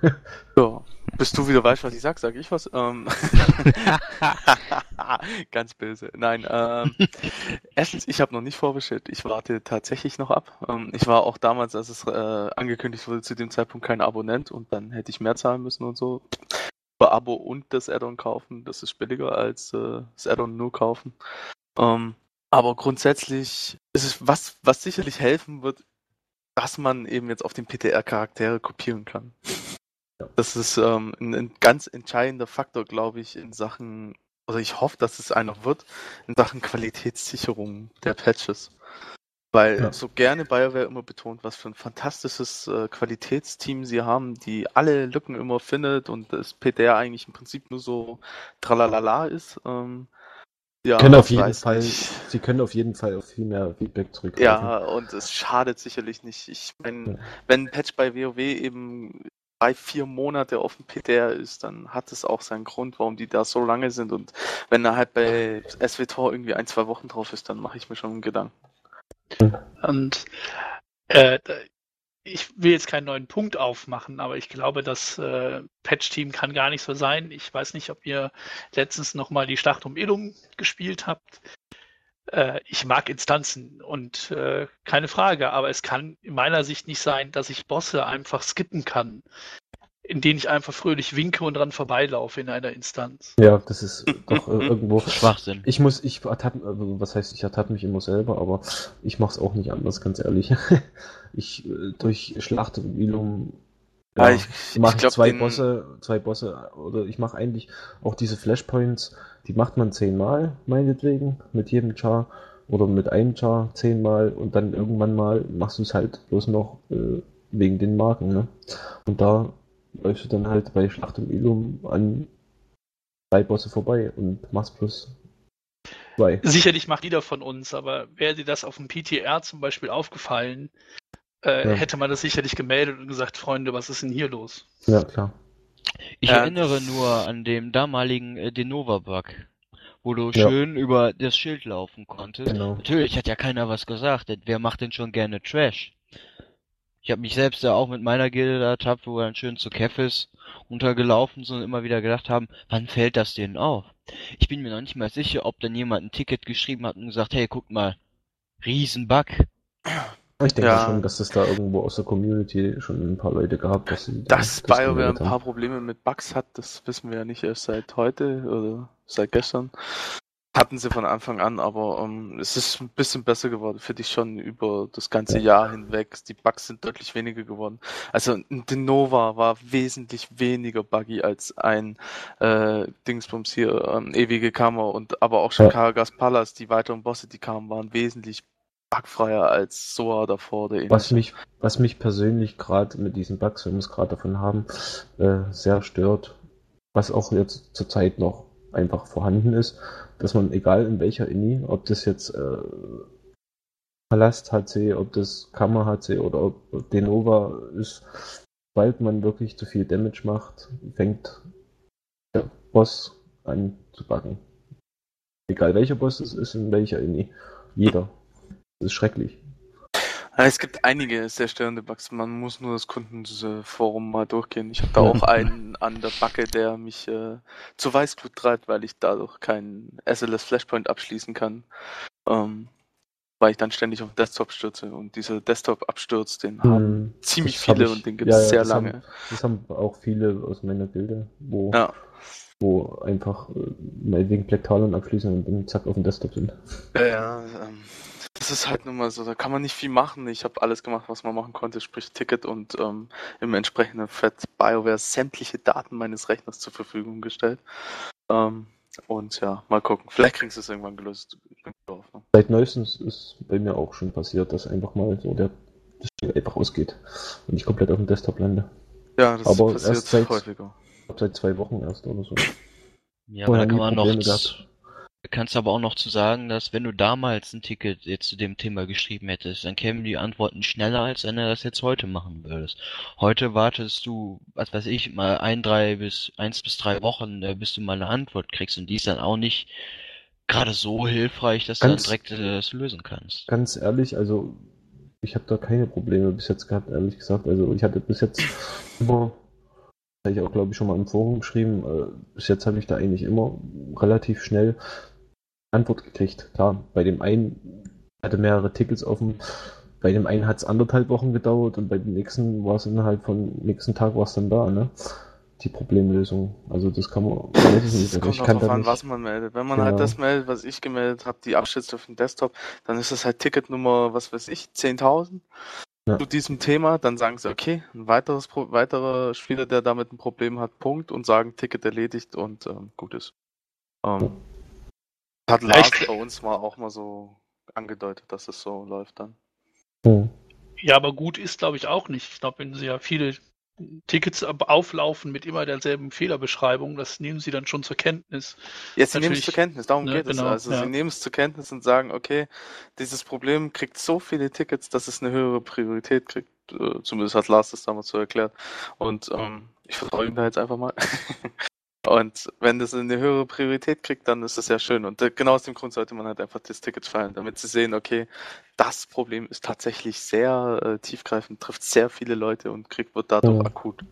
So, bis du wieder weißt, was ich sag, sag ich was. Ähm, ganz böse. Nein, ähm, erstens, ich habe noch nicht vorbestellt. Ich warte tatsächlich noch ab. Ähm, ich war auch damals, als es äh, angekündigt wurde, zu dem Zeitpunkt kein Abonnent und dann hätte ich mehr zahlen müssen und so. Über Abo und das Addon kaufen, das ist billiger als äh, das Addon nur kaufen. Ähm, aber grundsätzlich ist es was, was sicherlich helfen wird, dass man eben jetzt auf den PTR-Charaktere kopieren kann. Das ist ähm, ein, ein, ganz entscheidender Faktor, glaube ich, in Sachen, oder ich hoffe, dass es einer wird, in Sachen Qualitätssicherung der Patches. Weil ja. so gerne BioWare immer betont, was für ein fantastisches äh, Qualitätsteam sie haben, die alle Lücken immer findet und das PTR eigentlich im Prinzip nur so tralalala ist. Ähm, ja, können auf jeden Fall, nicht. sie können auf jeden Fall auf viel mehr Feedback zurückgreifen. Ja, und es schadet sicherlich nicht. Ich meine, ja. wenn ein Patch bei WoW eben drei, vier Monate auf dem PTR ist, dann hat es auch seinen Grund, warum die da so lange sind. Und wenn er halt bei SWTOR irgendwie ein, zwei Wochen drauf ist, dann mache ich mir schon einen Gedanken. Und äh, ich will jetzt keinen neuen Punkt aufmachen, aber ich glaube, das äh, Patch-Team kann gar nicht so sein. Ich weiß nicht, ob ihr letztens nochmal die Schlacht um Illum gespielt habt. Äh, ich mag Instanzen und äh, keine Frage, aber es kann in meiner Sicht nicht sein, dass ich Bosse einfach skippen kann, in denen ich einfach fröhlich winke und dran vorbeilaufe in einer Instanz. Ja, das ist doch äh, irgendwo Schwachsinn. Ich muss, ich ertappe, also, was heißt, ich ertappe mich immer selber, aber ich mache es auch nicht anders, ganz ehrlich. ich äh, durch Schlacht um Ilum ja, ich, mache ich zwei den... Bosse, zwei Bosse, oder ich mache eigentlich auch diese Flashpoints, die macht man zehnmal, meinetwegen, mit jedem Char. oder mit einem Char zehnmal und dann irgendwann mal machst du es halt bloß noch äh, wegen den Marken. Ne? Und da läufst du dann halt bei Schlacht um Ilum an drei Bosse vorbei und machst plus zwei. Sicherlich macht jeder von uns, aber wäre dir das auf dem PTR zum Beispiel aufgefallen, äh, ja. hätte man das sicherlich gemeldet und gesagt, Freunde, was ist denn hier los? Ja, klar. Ich ja. erinnere nur an den damaligen äh, Denova-Bug, wo du ja. schön über das Schild laufen konntest. Genau. Natürlich hat ja keiner was gesagt, wer macht denn schon gerne Trash? Ich habe mich selbst ja auch mit meiner Gilde ertappt, wo wir dann schön zu Keffis untergelaufen sind und immer wieder gedacht haben, wann fällt das denen auf? Ich bin mir noch nicht mal sicher, ob dann jemand ein Ticket geschrieben hat und gesagt, hey, guck mal, Riesenbug. Ich denke ja. schon, dass es da irgendwo aus der Community schon ein paar Leute gab, dass sie Dass BioWare ein paar Probleme mit Bugs hat, das wissen wir ja nicht erst seit heute oder seit gestern. Hatten sie von Anfang an, aber ähm, es ist ein bisschen besser geworden, finde ich schon über das ganze ja. Jahr hinweg. Die Bugs sind deutlich weniger geworden. Also ein Nova war wesentlich weniger buggy als ein äh, Dingsbums hier, ähm, ewige Kammer und aber auch schon ja. Karagas Palace, die weiteren Bosse, die kamen, waren wesentlich bugfreier als Soa davor. Der was mich, was mich persönlich gerade mit diesen Bugs, wenn wir es gerade davon haben, äh, sehr stört, was auch jetzt zurzeit noch einfach vorhanden ist, dass man, egal in welcher INI, ob das jetzt äh, Palast HC, ob das Kammer HC oder ob Denova ist, sobald man wirklich zu viel Damage macht, fängt der Boss an zu buggen. Egal welcher Boss es ist, in welcher INI. Jeder. Das ist schrecklich. Es gibt einige sehr störende Bugs. Man muss nur das Kundenforum mal durchgehen. Ich habe da auch einen an der Backe, der mich äh, zu Weißglut treibt, weil ich dadurch keinen SLS Flashpoint abschließen kann. Ähm, weil ich dann ständig auf den Desktop stürze. Und dieser Desktop-Absturz, den hm, haben ziemlich viele ich, und den gibt es ja, sehr das lange. Haben, das haben auch viele aus meiner Bilder, wo, ja. wo einfach äh, meinetwegen Black Talon abschließen und dann zack auf dem Desktop sind. Ja, ja ähm, das ist halt nun mal so, da kann man nicht viel machen. Ich habe alles gemacht, was man machen konnte, sprich Ticket und ähm, im entsprechenden Fett BioWare sämtliche Daten meines Rechners zur Verfügung gestellt. Ähm, und ja, mal gucken. Vielleicht kriegst du es irgendwann gelöst. Seit neuestens ist bei mir auch schon passiert, dass einfach mal so der das Spiel einfach ausgeht und ich komplett auf dem Desktop lande. Ja, das aber passiert erst seit, häufiger. Seit zwei Wochen erst oder so. Ja, aber da kann man noch kannst aber auch noch zu sagen, dass wenn du damals ein Ticket jetzt zu dem Thema geschrieben hättest, dann kämen die Antworten schneller, als wenn du das jetzt heute machen würdest. Heute wartest du, was weiß ich, mal ein, drei bis, eins bis drei Wochen, bis du mal eine Antwort kriegst und die ist dann auch nicht gerade so hilfreich, dass ganz, du dann direkt äh, das lösen kannst. Ganz ehrlich, also ich habe da keine Probleme bis jetzt gehabt, ehrlich gesagt. Also ich hatte bis jetzt immer habe ich auch, glaube ich, schon mal im Forum geschrieben. Äh, bis jetzt habe ich da eigentlich immer relativ schnell Antwort gekriegt. Klar, bei dem einen hatte mehrere Tickets offen, bei dem einen hat es anderthalb Wochen gedauert und bei dem nächsten war es innerhalb von nächsten Tag war es dann da, ne? Die Problemlösung. Also das kann man. Ich nicht. kommt ich kann darauf an, was man meldet. Wenn man ja. halt das meldet, was ich gemeldet habe, die Abschätze auf dem Desktop, dann ist das halt Ticketnummer, was weiß ich, 10.000 ja. zu diesem Thema, dann sagen sie, okay, ein weiteres, weiterer Spieler, der damit ein Problem hat, Punkt und sagen, Ticket erledigt und ähm, gut ist. Ähm, hat Lars bei uns mal auch mal so angedeutet, dass es so läuft dann. Ja, aber gut ist, glaube ich, auch nicht. Ich glaube, wenn sie ja viele Tickets auflaufen mit immer derselben Fehlerbeschreibung, das nehmen sie dann schon zur Kenntnis. Ja, sie nehmen es zur Kenntnis, darum ne, geht genau, es. Also ja. sie nehmen es zur Kenntnis und sagen, okay, dieses Problem kriegt so viele Tickets, dass es eine höhere Priorität kriegt. Äh, zumindest hat Lars das damals so erklärt. Und ähm, ich vertraue ihm da jetzt einfach mal. Und wenn das eine höhere Priorität kriegt, dann ist das ja schön. Und äh, genau aus dem Grund sollte man halt einfach das Ticket fallen, damit sie sehen, okay, das Problem ist tatsächlich sehr äh, tiefgreifend, trifft sehr viele Leute und kriegt wird dadurch ja. akut.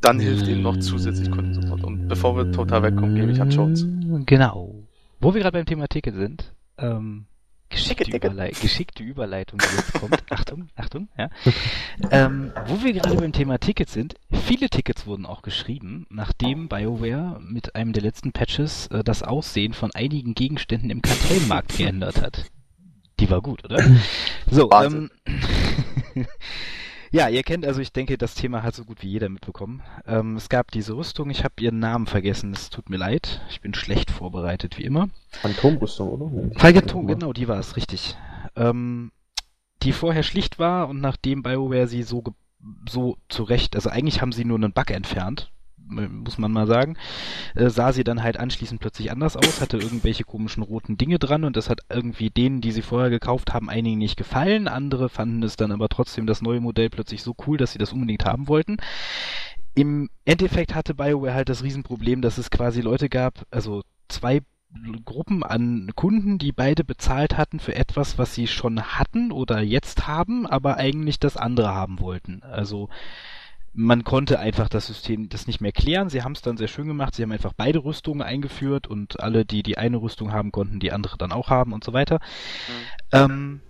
Dann hilft ihnen noch zusätzlich Kundensupport. Und bevor wir total wegkommen, gebe ich an Jones. Genau. Wo wir gerade beim Thema Ticket sind, ähm, Geschickte, Überlei geschickte Überleitung, die jetzt kommt. Achtung, Achtung, ja. ähm, wo wir gerade beim Thema Tickets sind, viele Tickets wurden auch geschrieben, nachdem BioWare mit einem der letzten Patches äh, das Aussehen von einigen Gegenständen im Kartellmarkt geändert hat. Die war gut, oder? So, ähm, Ja, ihr kennt, also ich denke, das Thema hat so gut wie jeder mitbekommen. Ähm, es gab diese Rüstung, ich habe ihren Namen vergessen, es tut mir leid. Ich bin schlecht vorbereitet, wie immer. Phantomrüstung, oder? Phantom, genau, die war es, richtig. Ähm, die vorher schlicht war und nachdem BioWare sie so, so zurecht, also eigentlich haben sie nur einen Bug entfernt, muss man mal sagen, äh, sah sie dann halt anschließend plötzlich anders aus, hatte irgendwelche komischen roten Dinge dran und das hat irgendwie denen, die sie vorher gekauft haben, einigen nicht gefallen. Andere fanden es dann aber trotzdem das neue Modell plötzlich so cool, dass sie das unbedingt haben wollten. Im Endeffekt hatte BioWare halt das Riesenproblem, dass es quasi Leute gab, also zwei Gruppen an Kunden, die beide bezahlt hatten für etwas, was sie schon hatten oder jetzt haben, aber eigentlich das andere haben wollten. Also man konnte einfach das System das nicht mehr klären. Sie haben es dann sehr schön gemacht. Sie haben einfach beide Rüstungen eingeführt und alle, die die eine Rüstung haben, konnten die andere dann auch haben und so weiter. Mhm. Ähm,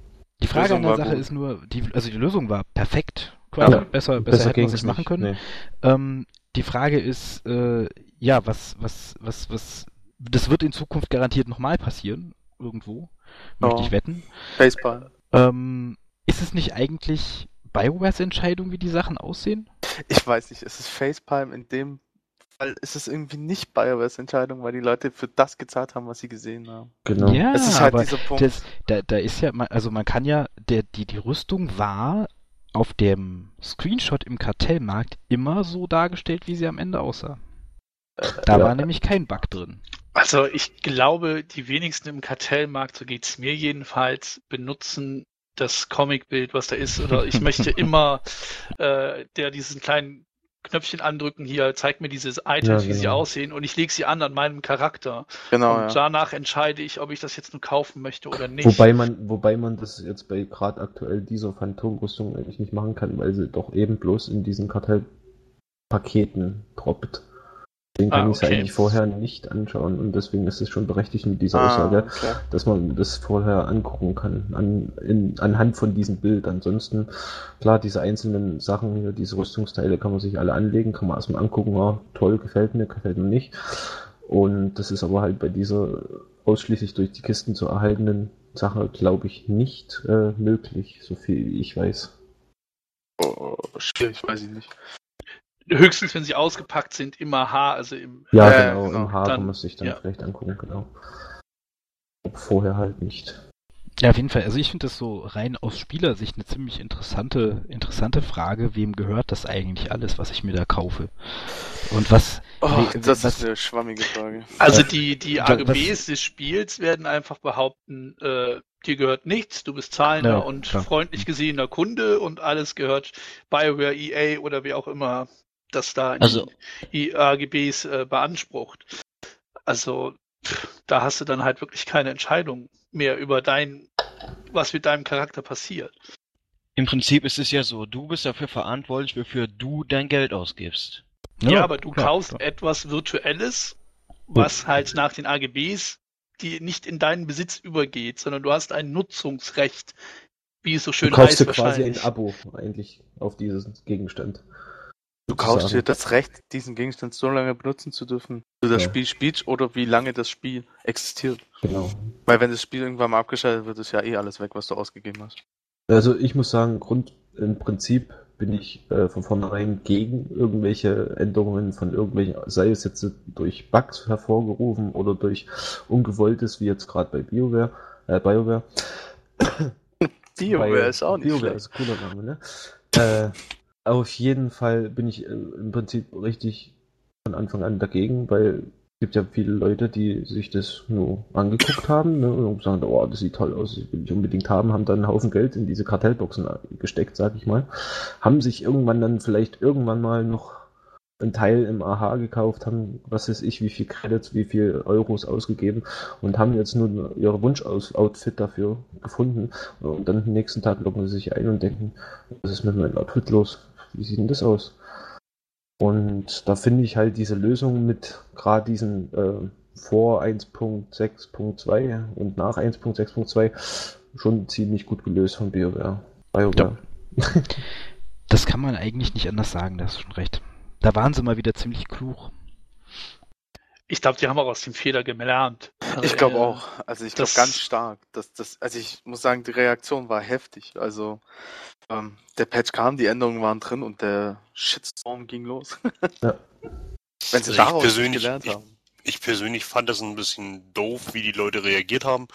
die Frage an der Sache gut. ist nur, die, also die Lösung war perfekt. Quasi. Ja, besser, besser, besser hätte man es nicht machen können. Nee. Ähm, die Frage ist, äh, ja, was, was, was, was, das wird in Zukunft garantiert nochmal passieren. Irgendwo. Möchte oh. ich wetten. Baseball. Ähm, ist es nicht eigentlich BioWares Entscheidung, wie die Sachen aussehen? Ich weiß nicht, es ist Facepalm in dem Fall ist es irgendwie nicht BioWares Entscheidung, weil die Leute für das gezahlt haben, was sie gesehen haben. Genau. Ja, es ist halt aber dieser Punkt. Das, da, da ist ja, also man kann ja, der, die, die Rüstung war auf dem Screenshot im Kartellmarkt immer so dargestellt, wie sie am Ende aussah. Äh, da ja. war nämlich kein Bug drin. Also ich glaube, die wenigsten im Kartellmarkt, so geht es mir jedenfalls, benutzen das Comicbild, was da ist, oder ich möchte immer äh, der diesen kleinen Knöpfchen andrücken, hier, zeigt mir diese Items, ja, wie genau. sie aussehen, und ich lege sie an an meinem Charakter. Genau. Und ja. danach entscheide ich, ob ich das jetzt nur kaufen möchte oder nicht. Wobei man, wobei man das jetzt bei gerade aktuell dieser Phantomrüstung eigentlich nicht machen kann, weil sie doch eben bloß in diesen Kartellpaketen droppt. Den kann ah, okay. ich eigentlich vorher nicht anschauen und deswegen ist es schon berechtigt mit dieser ah, Aussage, okay. dass man das vorher angucken kann, an, in, anhand von diesem Bild. Ansonsten, klar, diese einzelnen Sachen hier, diese Rüstungsteile kann man sich alle anlegen, kann man erstmal angucken, ja, toll, gefällt mir, gefällt mir nicht. Und das ist aber halt bei dieser ausschließlich durch die Kisten zu erhaltenen Sache, glaube ich, nicht äh, möglich, so viel wie ich weiß. Oh, schwierig, weiß ich nicht höchstens, wenn sie ausgepackt sind, im AH, also im Ja, äh, genau, im AH kann man sich dann ja. vielleicht angucken, genau. Vorher halt nicht. Ja, auf jeden Fall. Also ich finde das so rein aus Spielersicht eine ziemlich interessante, interessante Frage. Wem gehört das eigentlich alles, was ich mir da kaufe? Und was... Oh, we, das was, ist eine schwammige Frage. Also die, die AGBs was, des Spiels werden einfach behaupten, äh, dir gehört nichts, du bist zahlender ja, und klar. freundlich gesehener Kunde und alles gehört BioWare, EA oder wie auch immer das da in also, die AGBs äh, beansprucht. Also da hast du dann halt wirklich keine Entscheidung mehr über dein, was mit deinem Charakter passiert. Im Prinzip ist es ja so, du bist dafür verantwortlich, wofür du dein Geld ausgibst. Ja, ja aber du klar, kaufst klar. etwas Virtuelles, was halt nach den AGBs die nicht in deinen Besitz übergeht, sondern du hast ein Nutzungsrecht, wie es so schön du kaufst heißt. Du quasi ein Abo eigentlich auf diesen Gegenstand. Du kaufst dir das Recht, diesen Gegenstand so lange benutzen zu dürfen, wie das ja. Spiel spielt oder wie lange das Spiel existiert. Genau. Weil wenn das Spiel irgendwann mal abgeschaltet wird, ist ja eh alles weg, was du ausgegeben hast. Also ich muss sagen, Grund im Prinzip bin ich äh, von vornherein gegen irgendwelche Änderungen von irgendwelchen, sei es jetzt durch Bugs hervorgerufen oder durch Ungewolltes, wie jetzt gerade bei BioWare, äh, BioWare. BioWare ist auch nicht BioWare schlecht. ist ein cooler Name, ne? Äh, auf jeden Fall bin ich äh, im Prinzip richtig von Anfang an dagegen, weil es gibt ja viele Leute, die sich das nur angeguckt haben ne, und sagen, oh, das sieht toll aus, das will ich unbedingt haben, haben dann einen Haufen Geld in diese Kartellboxen gesteckt, sag ich mal. Haben sich irgendwann dann vielleicht irgendwann mal noch einen Teil im AHA gekauft, haben, was weiß ich, wie viel Credits, wie viel Euros ausgegeben und haben jetzt nur ihre Wunsch-Outfit dafür gefunden. Und dann am nächsten Tag loggen sie sich ein und denken, was ist mit meinem Outfit los? Wie sieht denn das aus? Und da finde ich halt diese Lösung mit gerade diesen äh, vor 1.6.2 und nach 1.6.2 schon ziemlich gut gelöst von BioWare. BioWare. Ja. Das kann man eigentlich nicht anders sagen, da hast du schon recht. Da waren sie mal wieder ziemlich klug. Ich glaube, die haben auch aus dem Fehler gelernt. Also, ich glaube äh, auch. Also ich glaube ganz stark. Dass das, also ich muss sagen, die Reaktion war heftig. Also ähm, der Patch kam, die Änderungen waren drin und der Shitstorm ging los. ja. Wenn sie also daraus persönlich, gelernt haben. Ich, ich, persönlich fand das ein bisschen doof, wie die Leute reagiert haben.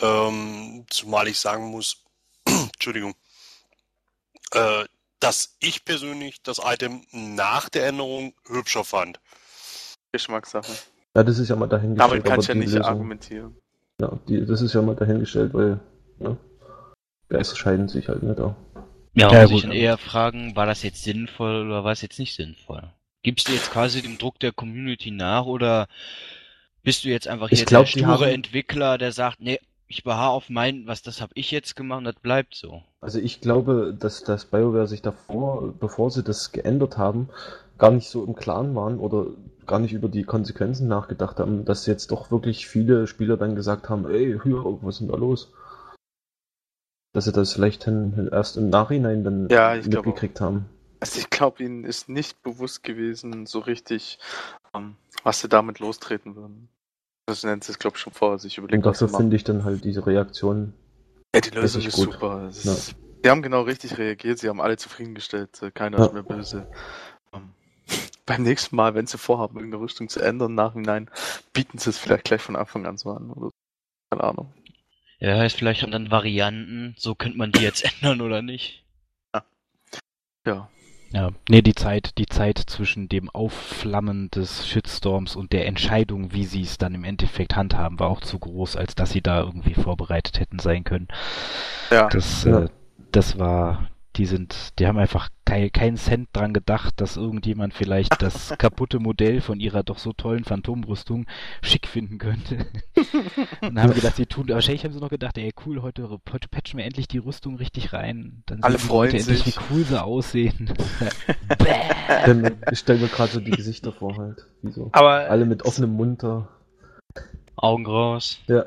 Ähm, zumal ich sagen muss, Entschuldigung, äh, dass ich persönlich das Item nach der Änderung hübscher fand. Geschmackssache. Ja, das ist ja mal dahingestellt. Damit kannst du ja nicht Lösung, argumentieren. Ja, die, das ist ja mal dahingestellt, weil ja, Geister scheiden sich halt nicht auch. Ja, man ja, muss sich eher fragen, war das jetzt sinnvoll oder war es jetzt nicht sinnvoll? Gibst du jetzt quasi dem Druck der Community nach oder bist du jetzt einfach hier ich glaub, der sture haben... Entwickler, der sagt, nee, ich beharre auf mein, was das habe ich jetzt gemacht, das bleibt so. Also ich glaube, dass das BioWare sich davor, bevor sie das geändert haben, gar nicht so im Klaren waren oder gar nicht über die Konsequenzen nachgedacht haben, dass jetzt doch wirklich viele Spieler dann gesagt haben, ey, hier, was ist denn da los? Dass sie das vielleicht erst im Nachhinein dann ja, mitgekriegt haben. Also ich glaube, ihnen ist nicht bewusst gewesen, so richtig, um, was sie damit lostreten würden. Das nennt sie es, glaube ich, schon vor sich überlegt. Und dafür finde ich dann halt diese Reaktion. Ja, die Lösung ist gut. super. Ist, ja. Sie haben genau richtig reagiert, sie haben alle zufriedengestellt, keiner ja. ist mehr böse. Um, beim nächsten Mal, wenn sie vorhaben, irgendeine Rüstung zu ändern, nachhinein, bieten sie es vielleicht gleich von Anfang an so an. Oder Keine Ahnung. Ja, heißt vielleicht dann Varianten, so könnte man die jetzt ändern oder nicht. Ja. Ja. Ja, nee, die Zeit, die Zeit zwischen dem Aufflammen des Shitstorms und der Entscheidung, wie sie es dann im Endeffekt handhaben, war auch zu groß, als dass sie da irgendwie vorbereitet hätten sein können. Ja. Das, ja. Äh, das war, die sind, die haben einfach kein, keinen Cent dran gedacht, dass irgendjemand vielleicht das kaputte Modell von ihrer doch so tollen Phantomrüstung schick finden könnte. und haben gedacht, sie tun, wahrscheinlich haben sie noch gedacht, ey cool, heute, heute patchen wir endlich die Rüstung richtig rein. Dann Alle freuen sich. endlich, wie cool sie aussehen. ich stelle mir gerade so die Gesichter vor halt. So. Aber Alle mit offenem Mund da. Augen raus. Ja.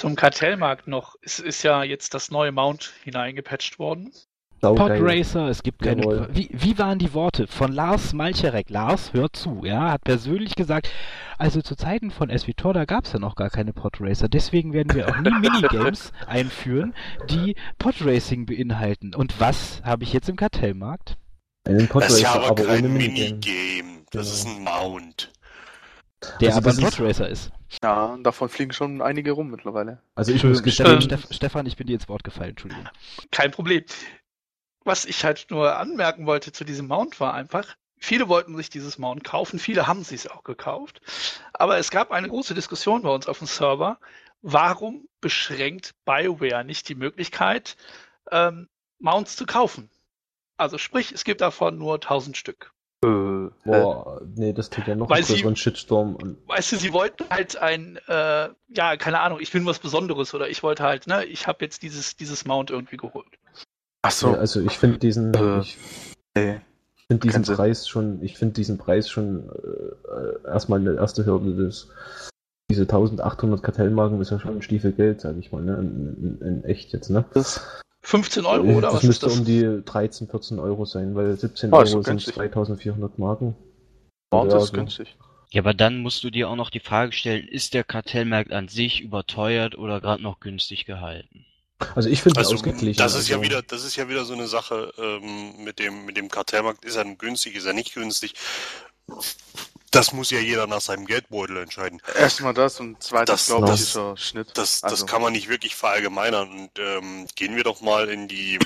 Zum Kartellmarkt noch. Es ist ja jetzt das neue Mount hineingepatcht worden. Podracer, es gibt keine. Wie, wie waren die Worte von Lars Malcherek? Lars, hört zu, ja, hat persönlich gesagt, also zu Zeiten von SVTOR, da gab es ja noch gar keine Podracer. Deswegen werden wir auch nie Minigames einführen, die Podracing beinhalten. Und was habe ich jetzt im Kartellmarkt? Einen Podracer, das ist ja aber, aber kein Minigame. Das genau. ist ein Mount. Der also aber ein Podracer ist. Ja, davon fliegen schon einige rum mittlerweile. Also ich muss gestehen, Stefan, ich bin dir ins Wort gefallen, Entschuldigung. Kein Problem. Was ich halt nur anmerken wollte zu diesem Mount war einfach, viele wollten sich dieses Mount kaufen, viele haben sich es auch gekauft. Aber es gab eine große Diskussion bei uns auf dem Server. Warum beschränkt BioWare nicht die Möglichkeit, ähm, Mounts zu kaufen? Also sprich, es gibt davon nur 1000 Stück. Äh, Boah, nee, das tut ja noch einen größeren Shitstorm. An. Weißt du, sie wollten halt ein, äh, ja, keine Ahnung, ich bin was Besonderes oder ich wollte halt, ne, ich habe jetzt dieses, dieses Mount irgendwie geholt. Ach so. Ja, also ich finde diesen, äh, ich nee. finde diesen Preis schon, ich finde diesen Preis schon äh, erstmal eine erste Hürde des, diese 1800 Kartellmarken ist ja schon ein Stiefel Geld, sag ich mal, ne, in, in, in echt jetzt, ne? Das 15 Euro oder das was müsste ist das? um die 13, 14 Euro sein, weil 17 oh, Euro sind 3400 Marken. Oh, das ist günstig. Ja, aber dann musst du dir auch noch die Frage stellen, ist der Kartellmarkt an sich überteuert oder gerade noch günstig gehalten? Also ich finde also, ausgeglichen. Das ist also. ja wieder, das ist ja wieder so eine Sache ähm, mit dem mit dem Kartellmarkt. Ist er günstig, ist er nicht günstig? Das muss ja jeder nach seinem Geldbeutel entscheiden. Erstmal das und zweitens glaube ich ist der Schnitt. Das, das also. kann man nicht wirklich verallgemeinern. Und ähm, gehen wir doch mal in die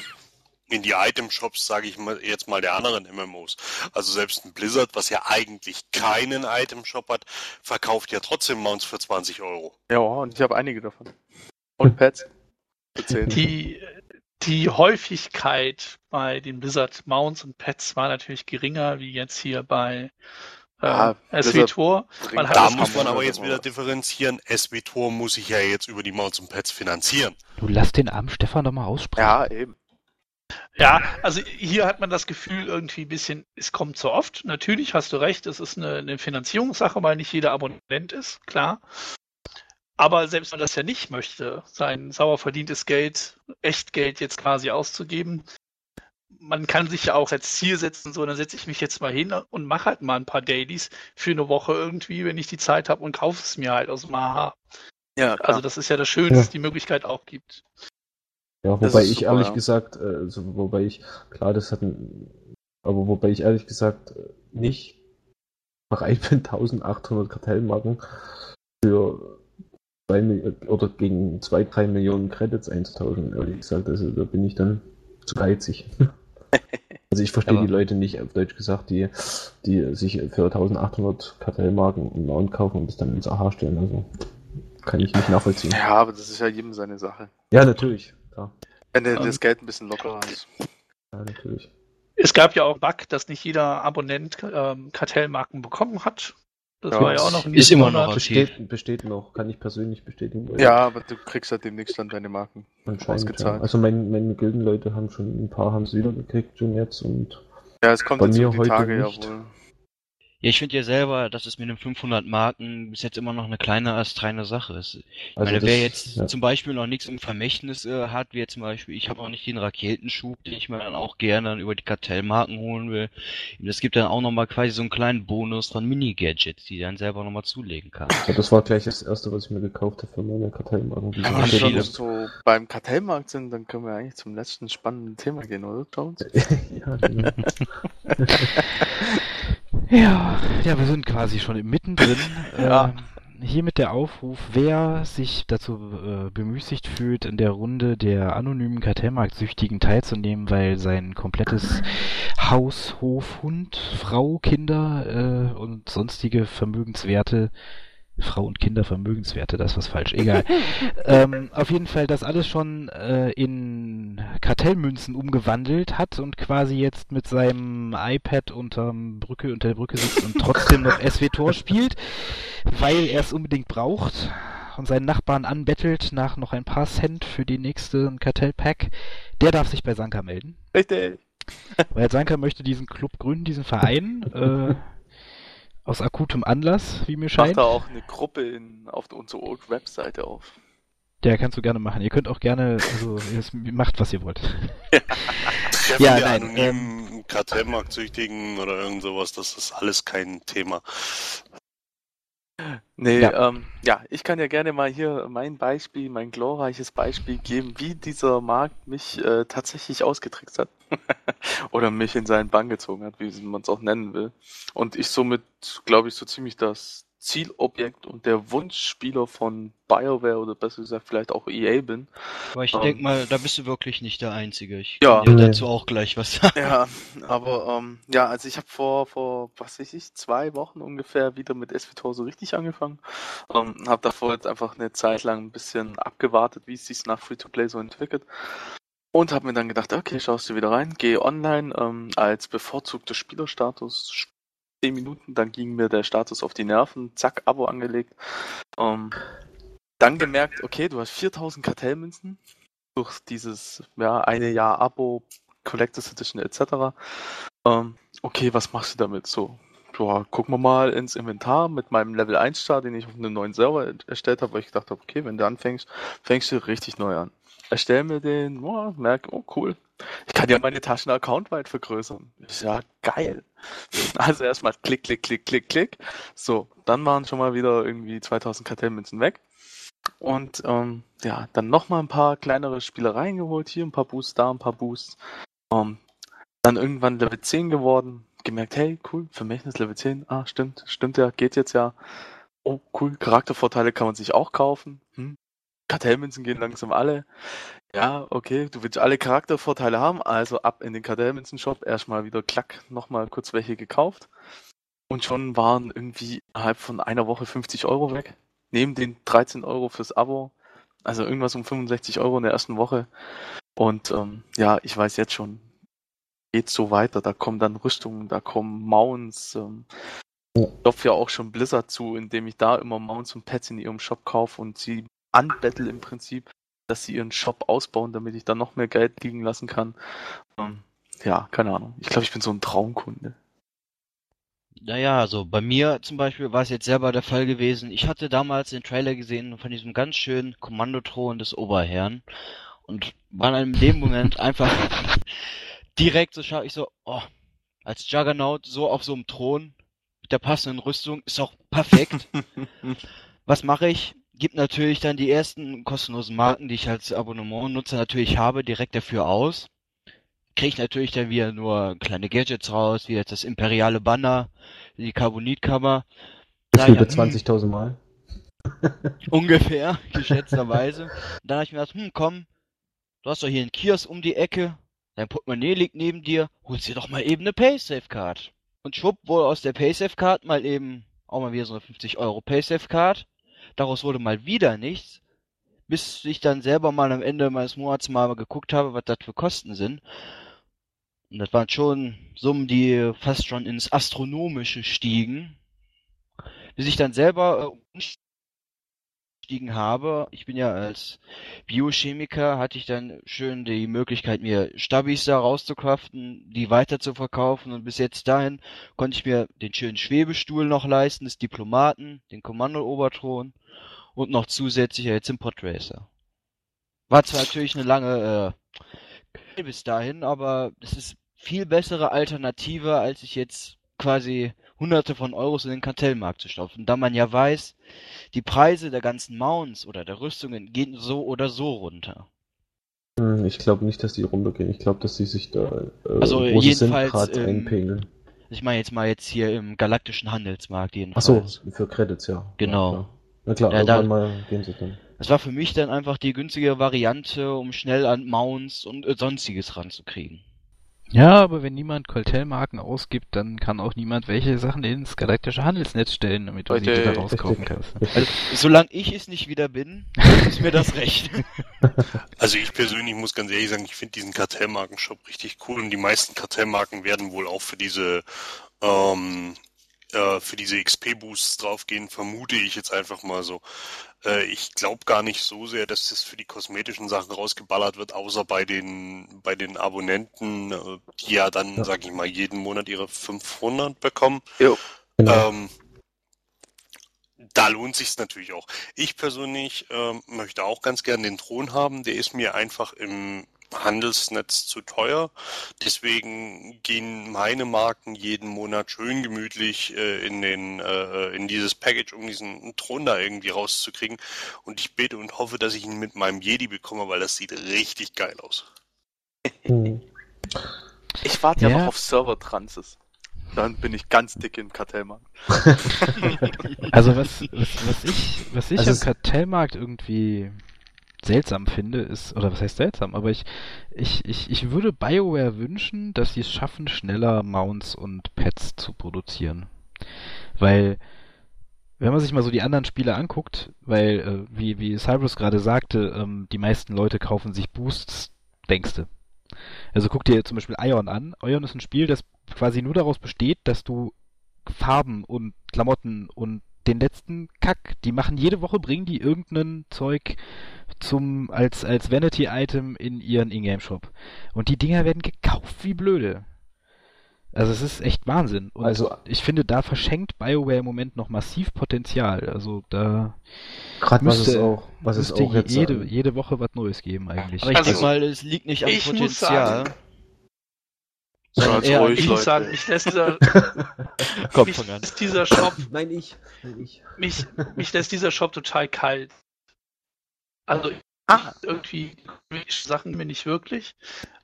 in die Item-Shops, sage ich mal jetzt mal der anderen MMOs. Also selbst ein Blizzard, was ja eigentlich keinen Item-Shop hat, verkauft ja trotzdem Mounts für 20 Euro. Ja, und ich habe einige davon. Und Pets. Die, die Häufigkeit bei den Blizzard Mounts und Pets war natürlich geringer, wie jetzt hier bei ja, äh, SWTOR. Da muss man aber jetzt wieder differenzieren. SWTOR muss sich ja jetzt über die Mounts und Pads finanzieren. Du lass den armen Stefan doch mal aussprechen. Ja, eben. Ja, also hier hat man das Gefühl irgendwie ein bisschen, es kommt zu oft. Natürlich hast du recht, es ist eine, eine Finanzierungssache, weil nicht jeder Abonnent ist, klar. Aber selbst wenn man das ja nicht möchte, sein sauer verdientes Geld, Echtgeld jetzt quasi auszugeben, man kann sich ja auch als Ziel setzen, so, dann setze ich mich jetzt mal hin und mache halt mal ein paar Dailies für eine Woche irgendwie, wenn ich die Zeit habe und kaufe es mir halt aus dem AHA. Ja, klar. also das ist ja das Schöne, dass es die Möglichkeit auch gibt. Ja, wobei ich super, ehrlich ja. gesagt, also wobei ich, klar, das hat ein, aber wobei ich ehrlich gesagt nicht bereit bin, 1800 Kartellmarken für zwei, oder gegen 2, 3 Millionen Credits einzutauschen, ehrlich gesagt. Also da bin ich dann zu geizig. Also ich verstehe die Leute nicht, auf Deutsch gesagt, die, die sich für 1800 Kartellmarken einen Mount kaufen und das dann ins AHA stellen. Also kann ich nicht nachvollziehen. Ja, aber das ist ja jedem seine Sache. Ja, natürlich. Klar. Wenn der, das Geld ein bisschen lockerer ist. Ja, natürlich. Es gab ja auch Bug, dass nicht jeder Abonnent ähm, Kartellmarken bekommen hat. Das ja, war ja auch noch ein Ist immer noch besteht, besteht noch, kann ich persönlich bestätigen. Ja, aber du kriegst ja demnächst dann deine Marken ausgezahlt. Ja. Also mein, meine Gildenleute haben schon ein paar haben es wieder gekriegt schon jetzt und ja, es kommt bei jetzt mir die heute Tage nicht. ja wohl. Ja, ich finde ja selber, dass es mit den 500 Marken bis jetzt immer noch eine kleine astreine Sache ist. Ich also meine, wer jetzt ja. zum Beispiel noch nichts im Vermächtnis äh, hat, wie jetzt zum Beispiel, ich habe auch nicht den Raketenschub, den ich mir dann auch gerne dann über die Kartellmarken holen will. Das gibt dann auch nochmal quasi so einen kleinen Bonus von Mini-Gadgets, die dann selber nochmal zulegen kann. Ja, das war gleich das erste, was ich mir gekauft habe für meine Kartellmarken. Ja, wenn wir so beim Kartellmarkt sind, dann können wir eigentlich zum letzten spannenden Thema gehen, oder, Jones? ja, genau. Ja, ja, wir sind quasi schon mittendrin. ja. Ähm, hiermit der Aufruf, wer sich dazu äh, bemüßigt fühlt, in der Runde der anonymen Kartellmarktsüchtigen teilzunehmen, weil sein komplettes Haus, Hof, Hund, Frau, Kinder äh, und sonstige Vermögenswerte Frau und Kinder Vermögenswerte, das was falsch, egal. ähm, auf jeden Fall das alles schon äh, in Kartellmünzen umgewandelt hat und quasi jetzt mit seinem iPad unterm Brücke, unter der Brücke sitzt und trotzdem noch SWTOR spielt, weil er es unbedingt braucht und seinen Nachbarn anbettelt nach noch ein paar Cent für die nächste Kartellpack, der darf sich bei Sanka melden. Richtig. Weil Sanka möchte diesen Club gründen, diesen Verein. Äh, aus akutem Anlass, wie mir scheint. Macht da auch eine Gruppe in, auf unserer Webseite auf. Ja, kannst du gerne machen. Ihr könnt auch gerne, also ihr macht, was ihr wollt. ja, ja nein. Ähm, Kartellmarktsüchtigen oder irgend sowas, das ist alles kein Thema. Nee, ja. Ähm, ja, ich kann ja gerne mal hier mein Beispiel, mein glorreiches Beispiel geben, wie dieser Markt mich äh, tatsächlich ausgetrickst hat. Oder mich in seinen Bann gezogen hat, wie man es auch nennen will. Und ich somit, glaube ich, so ziemlich das Zielobjekt und der Wunschspieler von BioWare oder besser gesagt vielleicht auch EA bin. Aber ich ähm, denke mal, da bist du wirklich nicht der Einzige. Ich ja, kann dir dazu auch gleich was sagen. Ja, aber ähm, ja, also ich habe vor, vor, was weiß ich, zwei Wochen ungefähr wieder mit SVTOR so richtig angefangen. Ähm, habe davor jetzt einfach eine Zeit lang ein bisschen abgewartet, wie es sich nach Free-to-Play so entwickelt. Und habe mir dann gedacht, okay, schaust du wieder rein, gehe online ähm, als bevorzugter Spielerstatus, 10 Minuten, dann ging mir der Status auf die Nerven, zack, Abo angelegt. Ähm, dann gemerkt, okay, du hast 4000 Kartellmünzen durch dieses ja, eine Jahr Abo, Collectors Edition etc. Ähm, okay, was machst du damit? So, boah, gucken wir mal ins Inventar mit meinem Level 1 Start, den ich auf einem neuen Server erstellt habe, weil ich gedacht habe, okay, wenn du anfängst, fängst du richtig neu an. Erstell mir den, oh, merke, oh cool, ich kann ja meine Taschen-Account weit vergrößern. Ist ja geil. Also erstmal klick, klick, klick, klick, klick. So, dann waren schon mal wieder irgendwie 2000 Kartellmünzen weg. Und ähm, ja, dann nochmal ein paar kleinere Spielereien geholt. Hier ein paar Boosts, da ein paar Boosts. Ähm, dann irgendwann Level 10 geworden. Gemerkt, hey, cool, Vermächtnis Level 10. Ah, stimmt, stimmt ja, geht jetzt ja. Oh, cool, Charaktervorteile kann man sich auch kaufen. Hm, Kartellmünzen gehen langsam alle. Ja, okay, du willst alle Charaktervorteile haben, also ab in den Kartellmünzen-Shop, erstmal wieder klack, nochmal kurz welche gekauft. Und schon waren irgendwie innerhalb von einer Woche 50 Euro weg. Neben den 13 Euro fürs Abo. Also irgendwas um 65 Euro in der ersten Woche. Und ähm, ja, ich weiß jetzt schon, geht so weiter. Da kommen dann Rüstungen, da kommen Mounts. Ähm, ich klopfe ja auch schon Blizzard zu, indem ich da immer Mounts und Pets in ihrem Shop kaufe und sie anbettel im Prinzip, dass sie ihren Shop ausbauen, damit ich dann noch mehr Geld liegen lassen kann. Ähm, ja, keine Ahnung. Ich glaube, ich bin so ein Traumkunde. Naja, also bei mir zum Beispiel war es jetzt selber der Fall gewesen. Ich hatte damals den Trailer gesehen von diesem ganz schönen Kommandothron des Oberherrn und war in dem Moment einfach direkt so schaue ich so, oh, als Juggernaut so auf so einem Thron mit der passenden Rüstung ist auch perfekt. Was mache ich? Gib natürlich dann die ersten kostenlosen Marken, die ich als Abonnement-Nutzer natürlich habe, direkt dafür aus. Kriege ich natürlich dann wieder nur kleine Gadgets raus, wie jetzt das imperiale Banner, die Carbonitkammer. Das über 20.000 Mal. Ungefähr, geschätzterweise. dann habe ich mir gedacht, hm, komm, du hast doch hier einen Kiosk um die Ecke, dein Portemonnaie liegt neben dir, holst dir doch mal eben eine Paysafe-Card. Und schwupp wurde aus der Paysafe-Card mal eben auch mal wieder so eine 50 Euro Paysafe-Card. Daraus wurde mal wieder nichts, bis ich dann selber mal am Ende meines Monats mal geguckt habe, was das für Kosten sind. Und das waren schon Summen, die fast schon ins Astronomische stiegen. Bis ich dann selber äh, umgestiegen habe, ich bin ja als Biochemiker, hatte ich dann schön die Möglichkeit, mir Stabis da rauszukaufen, die weiter zu verkaufen und bis jetzt dahin konnte ich mir den schönen Schwebestuhl noch leisten, des Diplomaten, den Kommando-Oberthron und noch zusätzlich jetzt den Podracer. War zwar natürlich eine lange äh, bis dahin, aber es ist viel bessere Alternative, als ich jetzt quasi hunderte von Euros in den Kartellmarkt zu stopfen, da man ja weiß, die Preise der ganzen Mounts oder der Rüstungen gehen so oder so runter. Hm, ich glaube nicht, dass die runtergehen. Ich glaube, dass sie sich da äh, also jedenfalls im, einpegeln. Ich meine jetzt mal jetzt hier im galaktischen Handelsmarkt jedenfalls. Achso, für Credits, ja. Genau. Ja, Na klar, ja, irgendwann da, mal gehen sie dann. Das war für mich dann einfach die günstige Variante, um schnell an Mounts und äh, sonstiges ranzukriegen. Ja, aber wenn niemand Coltel-Marken ausgibt, dann kann auch niemand welche Sachen ins galaktische Handelsnetz stellen, damit du Leute, sie wieder rauskaufen kannst. Also, solange ich es nicht wieder bin, ist mir das recht. Also ich persönlich muss ganz ehrlich sagen, ich finde diesen Kartellmarken-Shop richtig cool und die meisten Kartellmarken werden wohl auch für diese ähm, äh, für diese XP-Boosts draufgehen, vermute ich jetzt einfach mal so. Äh, ich glaube gar nicht so sehr, dass das für die kosmetischen Sachen rausgeballert wird, außer bei den, bei den Abonnenten, äh, die ja dann, ja. sag ich mal, jeden Monat ihre 500 bekommen. Jo. Genau. Ähm, da lohnt sich's natürlich auch. Ich persönlich ähm, möchte auch ganz gern den Thron haben. Der ist mir einfach im Handelsnetz zu teuer. Deswegen gehen meine Marken jeden Monat schön gemütlich äh, in den äh, in dieses Package, um diesen Thron da irgendwie rauszukriegen. Und ich bete und hoffe, dass ich ihn mit meinem Jedi bekomme, weil das sieht richtig geil aus. Ich warte ja, ja noch auf Server-Transes. Dann bin ich ganz dick im Kartellmarkt. also was, was, was ich, was ich also am Kartellmarkt irgendwie seltsam finde, ist, oder was heißt seltsam, aber ich, ich, ich, ich würde BioWare wünschen, dass sie es schaffen, schneller Mounts und Pets zu produzieren. Weil, wenn man sich mal so die anderen Spiele anguckt, weil, äh, wie, wie Cyrus gerade sagte, ähm, die meisten Leute kaufen sich Boosts, denkste. Also guck dir zum Beispiel Ion an. Ion ist ein Spiel, das quasi nur daraus besteht, dass du Farben und Klamotten und den letzten Kack, die machen jede Woche, bringen die irgendein Zeug zum, als, als Vanity-Item in ihren Ingame-Shop. Und die Dinger werden gekauft wie blöde. Also es ist echt Wahnsinn. Und also ich finde, da verschenkt BioWare im Moment noch massiv Potenzial. Also da gerade was es auch, was es auch jetzt jede, sagen. jede Woche was Neues geben eigentlich. Aber ich also, denke mal, es liegt nicht am Potenzial. Ja, ruhig, ich muss sagen, mich lässt dieser, Komm, mich lässt dieser Shop, Nein, ich. Nein, ich. Mich, mich lässt dieser Shop total kalt. Also ah. irgendwie Sachen mir nicht wirklich.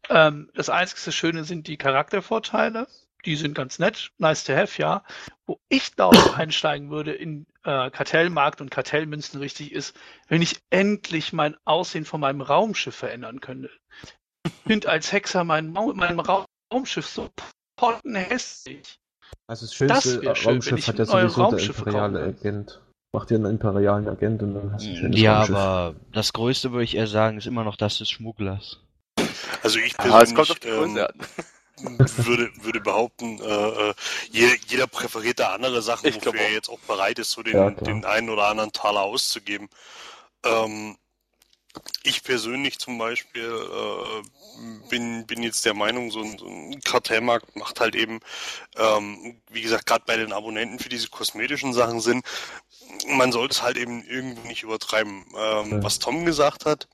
Ähm, das einzige Schöne sind die Charaktervorteile. Die sind ganz nett, nice to have, ja. Wo ich da auch einsteigen würde in äh, Kartellmarkt und Kartellmünzen richtig ist, wenn ich endlich mein Aussehen von meinem Raumschiff verändern könnte. Ich finde als Hexer mein, mein Raumschiff so pottenhässlich. Also das schönste das schön, Raumschiff hat ja sowieso der imperiale Agent. Mach dir einen imperialen Agent und dann hast du ein schönes Ja, Raumschiff. aber das Größte würde ich eher sagen, ist immer noch das des Schmugglers. Also ich persönlich ah, ähm, würde, würde behaupten, äh, äh jeder, jeder präferiert da andere Sachen, ich wofür er jetzt auch bereit ist, so den, ja, den einen oder anderen Taler auszugeben. Ähm, ich persönlich zum Beispiel äh, bin, bin jetzt der Meinung, so ein, so ein Kartellmarkt macht halt eben, ähm, wie gesagt, gerade bei den Abonnenten für diese kosmetischen Sachen Sinn. Man sollte es halt eben irgendwo nicht übertreiben. Ähm, ja. Was Tom gesagt hat,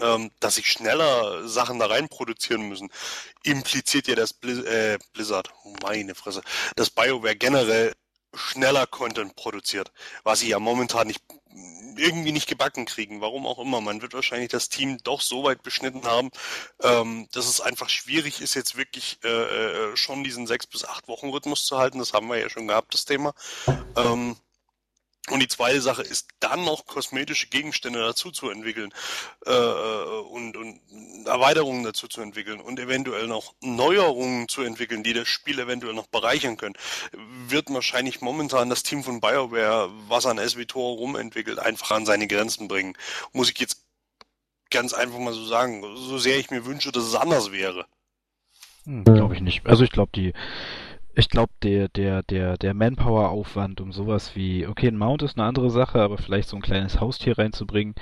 ähm, dass sich schneller Sachen da rein produzieren müssen, impliziert ja das Blizz äh, Blizzard, meine Fresse, dass BioWare generell schneller Content produziert, was sie ja momentan nicht irgendwie nicht gebacken kriegen, warum auch immer. Man wird wahrscheinlich das Team doch so weit beschnitten haben, ähm, dass es einfach schwierig ist, jetzt wirklich äh, äh schon diesen sechs bis acht Wochen Rhythmus zu halten. Das haben wir ja schon gehabt, das Thema. Ähm, und die zweite Sache ist dann noch kosmetische Gegenstände dazu zu entwickeln äh, und, und Erweiterungen dazu zu entwickeln und eventuell noch Neuerungen zu entwickeln, die das Spiel eventuell noch bereichern können, wird wahrscheinlich momentan das Team von BioWare, was an SWTOR rumentwickelt, einfach an seine Grenzen bringen. Muss ich jetzt ganz einfach mal so sagen, so sehr ich mir wünsche, dass es anders wäre. Hm, glaube ich nicht. Also ich glaube, die ich glaube, der, der, der, der Manpower-Aufwand, um sowas wie, okay, ein Mount ist eine andere Sache, aber vielleicht so ein kleines Haustier reinzubringen.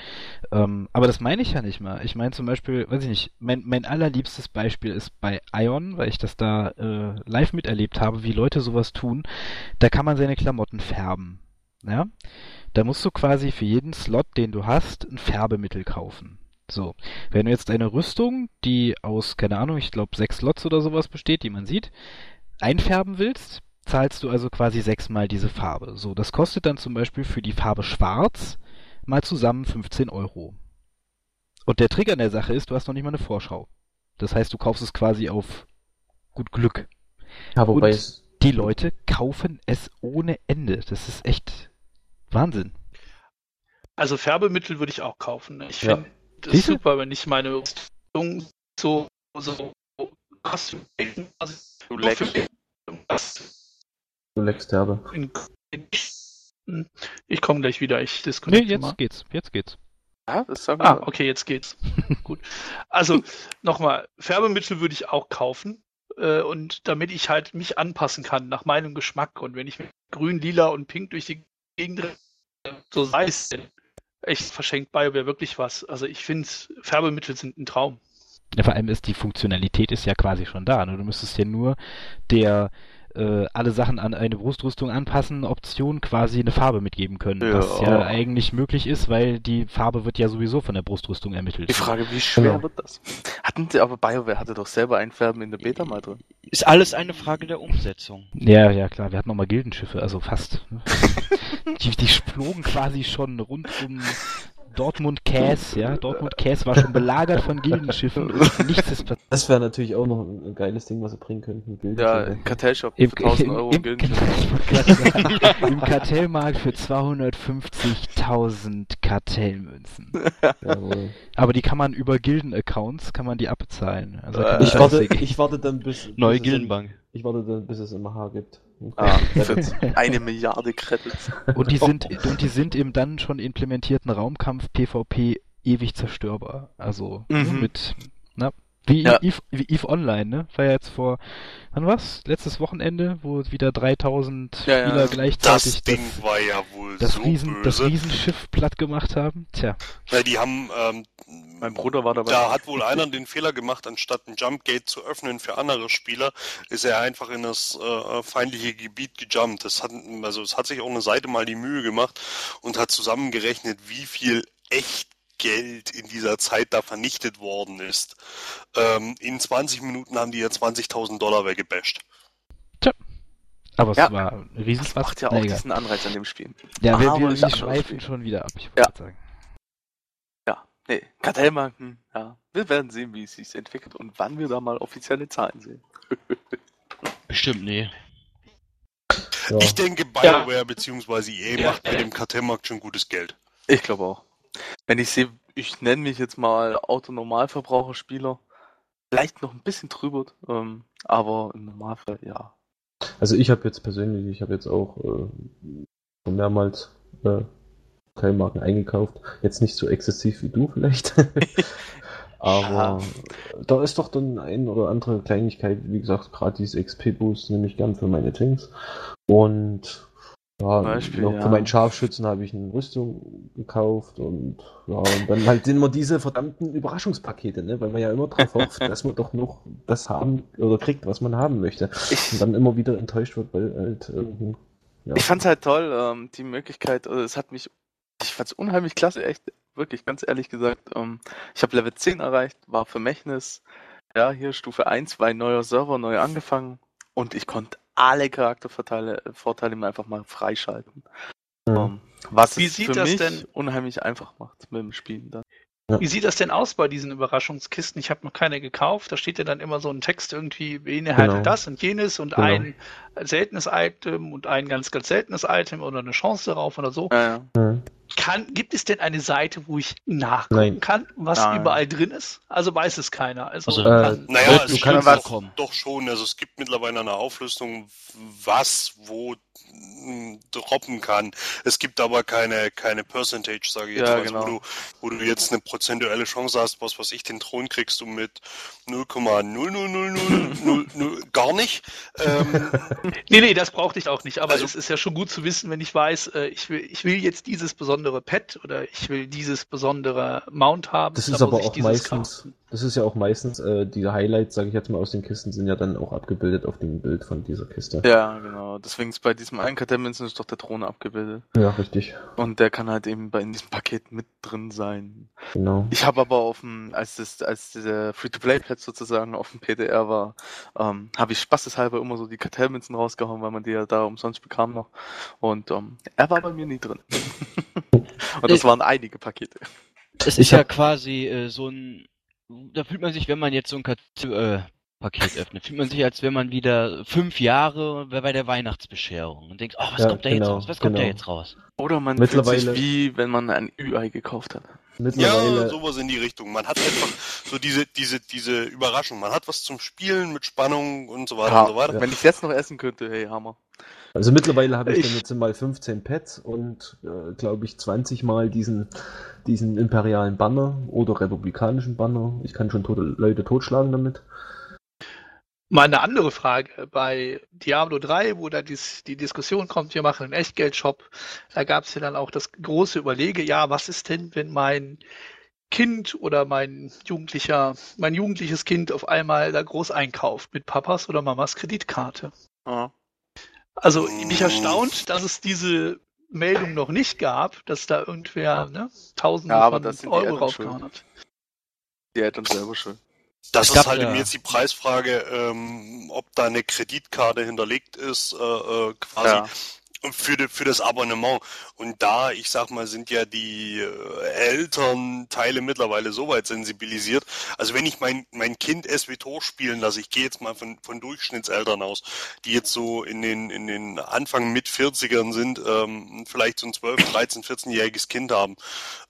Ähm, aber das meine ich ja nicht mal. Ich meine zum Beispiel, weiß ich nicht, mein, mein allerliebstes Beispiel ist bei Ion, weil ich das da äh, live miterlebt habe, wie Leute sowas tun. Da kann man seine Klamotten färben. Ja? Da musst du quasi für jeden Slot, den du hast, ein Färbemittel kaufen. So, wenn du jetzt eine Rüstung, die aus, keine Ahnung, ich glaube sechs Slots oder sowas besteht, die man sieht, einfärben willst, zahlst du also quasi sechsmal diese Farbe. So, das kostet dann zum Beispiel für die Farbe Schwarz mal zusammen 15 Euro. Und der Trick an der Sache ist, du hast noch nicht mal eine Vorschau. Das heißt, du kaufst es quasi auf gut Glück. Ja, wobei Und die Leute kaufen es ohne Ende. Das ist echt Wahnsinn. Also Färbemittel würde ich auch kaufen. Ich ja. finde das super, wenn ich meine Rüstung so, so kostet. Also Du leckst. Du leckst derbe. Ich komme gleich wieder, ich diskutiere. Nee, jetzt mal. geht's, jetzt geht's. Ja, das. Ah, okay, jetzt geht's. Gut. Also, nochmal, Färbemittel würde ich auch kaufen. Äh, und damit ich halt mich anpassen kann nach meinem Geschmack. Und wenn ich mit grün, lila und pink durch die Gegend so sei es denn. Echt verschenkt BioWare wirklich was. Also ich finde, Färbemittel sind ein Traum. Ja, vor allem ist die Funktionalität ist ja quasi schon da. Ne? Du müsstest ja nur der äh, alle Sachen an eine Brustrüstung anpassen, Option quasi eine Farbe mitgeben können. Ja. Was ja eigentlich möglich ist, weil die Farbe wird ja sowieso von der Brustrüstung ermittelt. Die Frage, wie schwer genau. wird das? Hatten sie, aber BioWare hatte doch selber Einfärben in der Beta mal drin. Ist alles eine Frage der Umsetzung. Ja, ja, klar. Wir hatten nochmal Gildenschiffe, also fast. Ne? die, die flogen quasi schon rund um Dortmund Cass, ja, Dortmund Cass war schon belagert von Gildenschiffen und nichts ist passiert. Das wäre natürlich auch noch ein geiles Ding, was sie bringen könnten. Ja, Kartellshop für 1000 Euro im, im, Im Kartellmarkt für 250.000 Kartellmünzen. Aber die kann man über Gilden-Accounts, kann man die abbezahlen. Also ich, warte, ich warte dann bis... Neue Gildenbank. Ich warte dann, bis es im H gibt. Ah, eine Milliarde Credits. Und die sind, und die sind im dann schon implementierten Raumkampf PvP ewig zerstörbar. Also mhm. mit, wie, ja. Eve, wie Eve Online, ne? War ja jetzt vor, wann was? Letztes Wochenende, wo wieder 3000 ja, Spieler ja. gleichzeitig das, Ding das, war ja wohl das so Riesen, böse. Das Riesenschiff platt gemacht haben. Tja. Weil die haben, ähm, mein Bruder war dabei. Da hat wohl einer den Fehler gemacht, anstatt ein Jump Gate zu öffnen für andere Spieler, ist er einfach in das äh, feindliche Gebiet gejumpt. Das hat, also es hat sich auch eine Seite mal die Mühe gemacht und hat zusammengerechnet, wie viel echt Geld in dieser Zeit da vernichtet worden ist. Ähm, in 20 Minuten haben die ja 20.000 Dollar weggebasht. Tja. Aber es ja. war ein Riesenspaß. Das macht ja auch diesen Anreiz an dem Spiel. Ja, wir, wir, wir schweifen schon wieder ab, ich ja. sagen. Ja, nee, Kartellmarken, ja. Wir werden sehen, wie es sich entwickelt und wann wir da mal offizielle Zahlen sehen. Bestimmt, nee. Ja. Ich denke, BioWare ja. bzw. EA ja. macht mit dem Kartellmarkt schon gutes Geld. Ich glaube auch. Wenn ich sehe, ich nenne mich jetzt mal Autonormalverbraucherspieler, vielleicht noch ein bisschen drüber, ähm, aber im Normalfall ja. Also ich habe jetzt persönlich, ich habe jetzt auch äh, schon mehrmals äh, Teilmarken eingekauft. Jetzt nicht so exzessiv wie du vielleicht. Aber ja. da ist doch dann ein oder andere Kleinigkeit, wie gesagt, dieses XP-Boost nehme ich gern für meine Tanks. Und ja, Beispiel, noch ja. für meinen Scharfschützen habe ich eine Rüstung gekauft und ja, und dann halt immer diese verdammten Überraschungspakete, ne? weil man ja immer drauf hofft, dass man doch noch das haben oder kriegt, was man haben möchte. Und dann immer wieder enttäuscht wird, weil halt irgendwie. Ja. Ich fand's halt toll, ähm, die Möglichkeit, also es hat mich, ich fand's unheimlich klasse, echt, wirklich, ganz ehrlich gesagt, ähm, ich habe Level 10 erreicht, war Vermächtnis, ja, hier Stufe 1, war ein neuer Server, neu angefangen und ich konnte alle Charaktervorteile Vorteile mir einfach mal freischalten. Mhm. Um, was Wie sieht das denn unheimlich einfach macht mit dem Spielen dann. Ja. Wie sieht das denn aus bei diesen Überraschungskisten? Ich habe noch keine gekauft. Da steht ja dann immer so ein Text irgendwie, beinhaltet genau. das und jenes und genau. ein seltenes Item und ein ganz, ganz seltenes Item oder eine Chance darauf oder so. Ja, ja. Kann, gibt es denn eine Seite, wo ich nachgucken Nein. kann, was Nein. überall drin ist? Also weiß es keiner. Also, also äh, naja, es kann doch schon. Also es gibt mittlerweile eine Auflistung, was wo droppen kann. Es gibt aber keine, keine Percentage, sage ich jetzt ja, genau. wo, du, wo du jetzt eine prozentuelle Chance hast, was was ich den Thron kriegst du mit 0,00000 gar nicht. Ähm, nee, nee, das brauchte ich auch nicht, aber also, es ist ja schon gut zu wissen, wenn ich weiß, äh, ich will, ich will jetzt dieses besondere Pad oder ich will dieses besondere Mount haben. Das ist aber auch meistens, kaufen. Das ist ja auch meistens, äh, diese Highlights, sage ich jetzt mal, aus den Kisten sind ja dann auch abgebildet auf dem Bild von dieser Kiste. Ja, genau. Deswegen ist bei diesem einen Kartellmünzen ist doch der Thron abgebildet. Ja, richtig. Und der kann halt eben bei, in diesem Paket mit drin sein. Genau. Ich habe aber auf dem, als das, als dieser Free-to-Play-Pad sozusagen auf dem PDR war, ähm, habe ich spaßeshalber immer so die Kartellmünzen rausgehauen, weil man die ja da umsonst bekam noch. Und ähm, er war bei mir nie drin. Und das waren einige Pakete. Es ist ja quasi äh, so ein da fühlt man sich, wenn man jetzt so ein äh, Paket öffnet, fühlt man sich, als wenn man wieder fünf Jahre bei der Weihnachtsbescherung und denkt, oh, was ja, kommt da genau, jetzt raus? Was kommt genau. da jetzt raus? Oder man Mittlerweile... fühlt sich wie, wenn man ein Ü-Ei gekauft hat. Ja, sowas in die Richtung. Man hat einfach so diese, diese, diese Überraschung. Man hat was zum Spielen mit Spannung und so weiter ja, und so weiter. Ja. Wenn ich jetzt noch essen könnte, hey, Hammer. Also mittlerweile habe ich, ich, dann jetzt mal 15 Pads und äh, glaube ich 20 mal diesen, diesen imperialen Banner oder republikanischen Banner. Ich kann schon tote Leute totschlagen damit. Mal eine andere Frage. Bei Diablo 3, wo da dies, die Diskussion kommt, wir machen einen Echtgeldshop, da gab es ja dann auch das große Überlege, ja, was ist denn, wenn mein Kind oder mein jugendlicher, mein jugendliches Kind auf einmal da groß einkauft mit Papas oder Mamas Kreditkarte? Ja. Also mich erstaunt, dass es diese Meldung noch nicht gab, dass da irgendwer ne, Tausende ja, von Euro raufgehauen hat. Die Eltern selber schön. Das ist halt ja. jetzt die Preisfrage, ähm, ob da eine Kreditkarte hinterlegt ist, äh, äh quasi. Ja für, für das Abonnement. Und da, ich sag mal, sind ja die äh, Elternteile mittlerweile so weit sensibilisiert. Also wenn ich mein, mein Kind SWTOR spielen lasse, ich gehe jetzt mal von, von Durchschnittseltern aus, die jetzt so in den, in den Anfang mit 40ern sind, ähm, vielleicht so ein 12, 13, 14-jähriges Kind haben,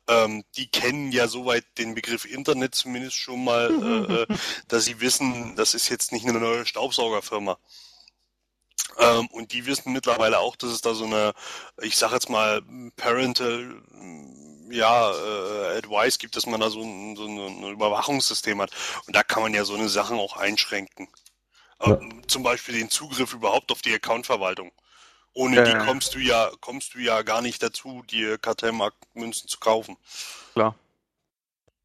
ähm, die kennen ja soweit den Begriff Internet zumindest schon mal, äh, äh, dass sie wissen, das ist jetzt nicht eine neue Staubsaugerfirma. Ähm, und die wissen mittlerweile auch, dass es da so eine, ich sag jetzt mal, Parental ja, äh, Advice gibt, dass man da so ein, so ein Überwachungssystem hat. Und da kann man ja so eine Sachen auch einschränken. Ja. Ähm, zum Beispiel den Zugriff überhaupt auf die Accountverwaltung. Ohne ja, die kommst du ja, kommst du ja gar nicht dazu, die Kartellmarktmünzen zu kaufen. Klar.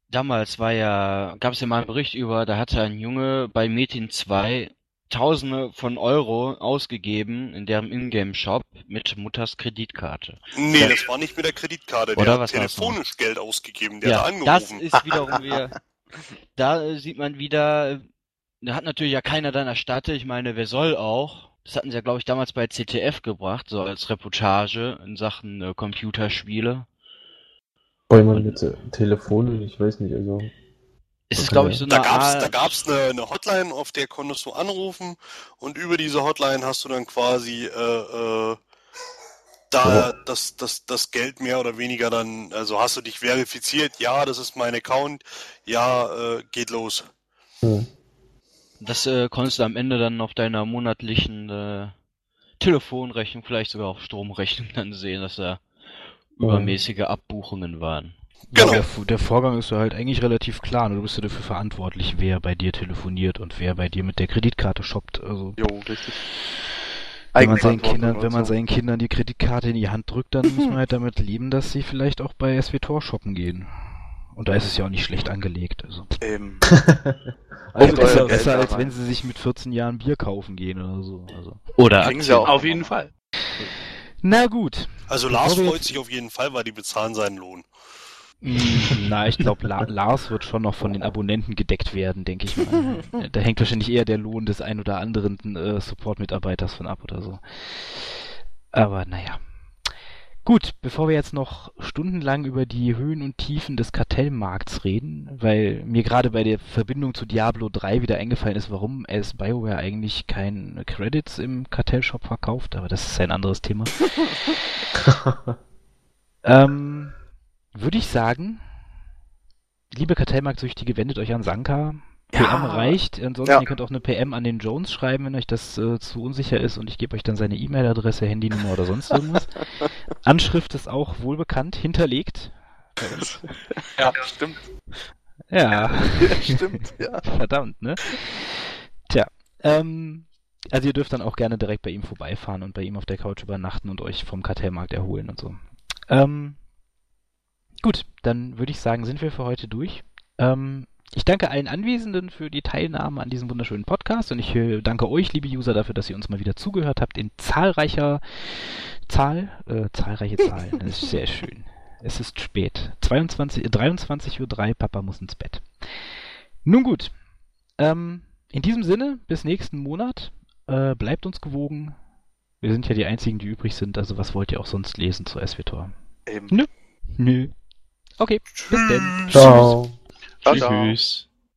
Damals war ja, gab es ja mal einen Bericht über, da hatte ein Junge bei Metin 2 Tausende von Euro ausgegeben in deren Ingame-Shop mit Mutters Kreditkarte. Nee, das, das war nicht mit der Kreditkarte. Der Oder hat telefonisch Geld ausgegeben, der ja, hat angerufen. Das ist wiederum wieder. da sieht man wieder, da hat natürlich ja keiner dann erstattet. Ich meine, wer soll auch? Das hatten sie ja, glaube ich, damals bei CTF gebracht, so als Reportage in Sachen äh, Computerspiele. Weil man jetzt äh, Telefone, ich weiß nicht, also. Es ist, glaube ich, so eine da gab's, Art... Da gab es eine, eine, Hotline, auf der konntest du anrufen und über diese Hotline hast du dann quasi äh, äh, da ja. das, das, das Geld mehr oder weniger dann, also hast du dich verifiziert, ja, das ist mein Account, ja, äh, geht los. Hm. Das äh, konntest du am Ende dann auf deiner monatlichen äh, Telefonrechnung, vielleicht sogar auf Stromrechnung dann sehen, dass da übermäßige Abbuchungen waren. Genau. Der, der, Vorgang ist ja halt eigentlich relativ klar. Du bist ja dafür verantwortlich, wer bei dir telefoniert und wer bei dir mit der Kreditkarte shoppt. Also, jo, richtig. Wenn man, seinen Kindern, wenn man seinen Kindern die Kreditkarte in die Hand drückt, dann muss man halt damit leben, dass sie vielleicht auch bei SWTOR shoppen gehen. Und da ist es ja auch nicht schlecht angelegt. Also. Eben. also besser, besser als wenn sie sich mit 14 Jahren Bier kaufen gehen oder so. Also. Oder Aktien. Auf jeden Fall. Na gut. Also Lars freut sich auf jeden Fall, weil die bezahlen seinen Lohn. Mm, na, ich glaube, La Lars wird schon noch von den Abonnenten gedeckt werden, denke ich mal. da hängt wahrscheinlich eher der Lohn des ein oder anderen äh, Support-Mitarbeiters von ab oder so. Aber naja. Gut, bevor wir jetzt noch stundenlang über die Höhen und Tiefen des Kartellmarkts reden, weil mir gerade bei der Verbindung zu Diablo 3 wieder eingefallen ist, warum es BioWare eigentlich keine Credits im Kartellshop verkauft, aber das ist ein anderes Thema. ähm, würde ich sagen, liebe Kartellmarktsüchtige, wendet euch an Sanka. PM ja. reicht. Ansonsten, ja. ihr könnt auch eine PM an den Jones schreiben, wenn euch das äh, zu unsicher ist und ich gebe euch dann seine E-Mail-Adresse, Handynummer oder sonst irgendwas. Anschrift ist auch wohlbekannt, hinterlegt. Ja, stimmt. Ja. stimmt, ja. Verdammt, ne? Tja, ähm, also ihr dürft dann auch gerne direkt bei ihm vorbeifahren und bei ihm auf der Couch übernachten und euch vom Kartellmarkt erholen und so. Ähm, gut, dann würde ich sagen, sind wir für heute durch. Ähm, ich danke allen Anwesenden für die Teilnahme an diesem wunderschönen Podcast und ich äh, danke euch, liebe User, dafür, dass ihr uns mal wieder zugehört habt in zahlreicher Zahl, äh, zahlreiche Zahlen. Das ist sehr schön. Es ist spät. 22, 23.03 Uhr, Papa muss ins Bett. Nun gut. Ähm, in diesem Sinne, bis nächsten Monat. Äh, bleibt uns gewogen. Wir sind ja die einzigen, die übrig sind, also was wollt ihr auch sonst lesen zu SWTOR? Eben. Nö. Nö. Okay, bis denn. Ciao. Tschüss.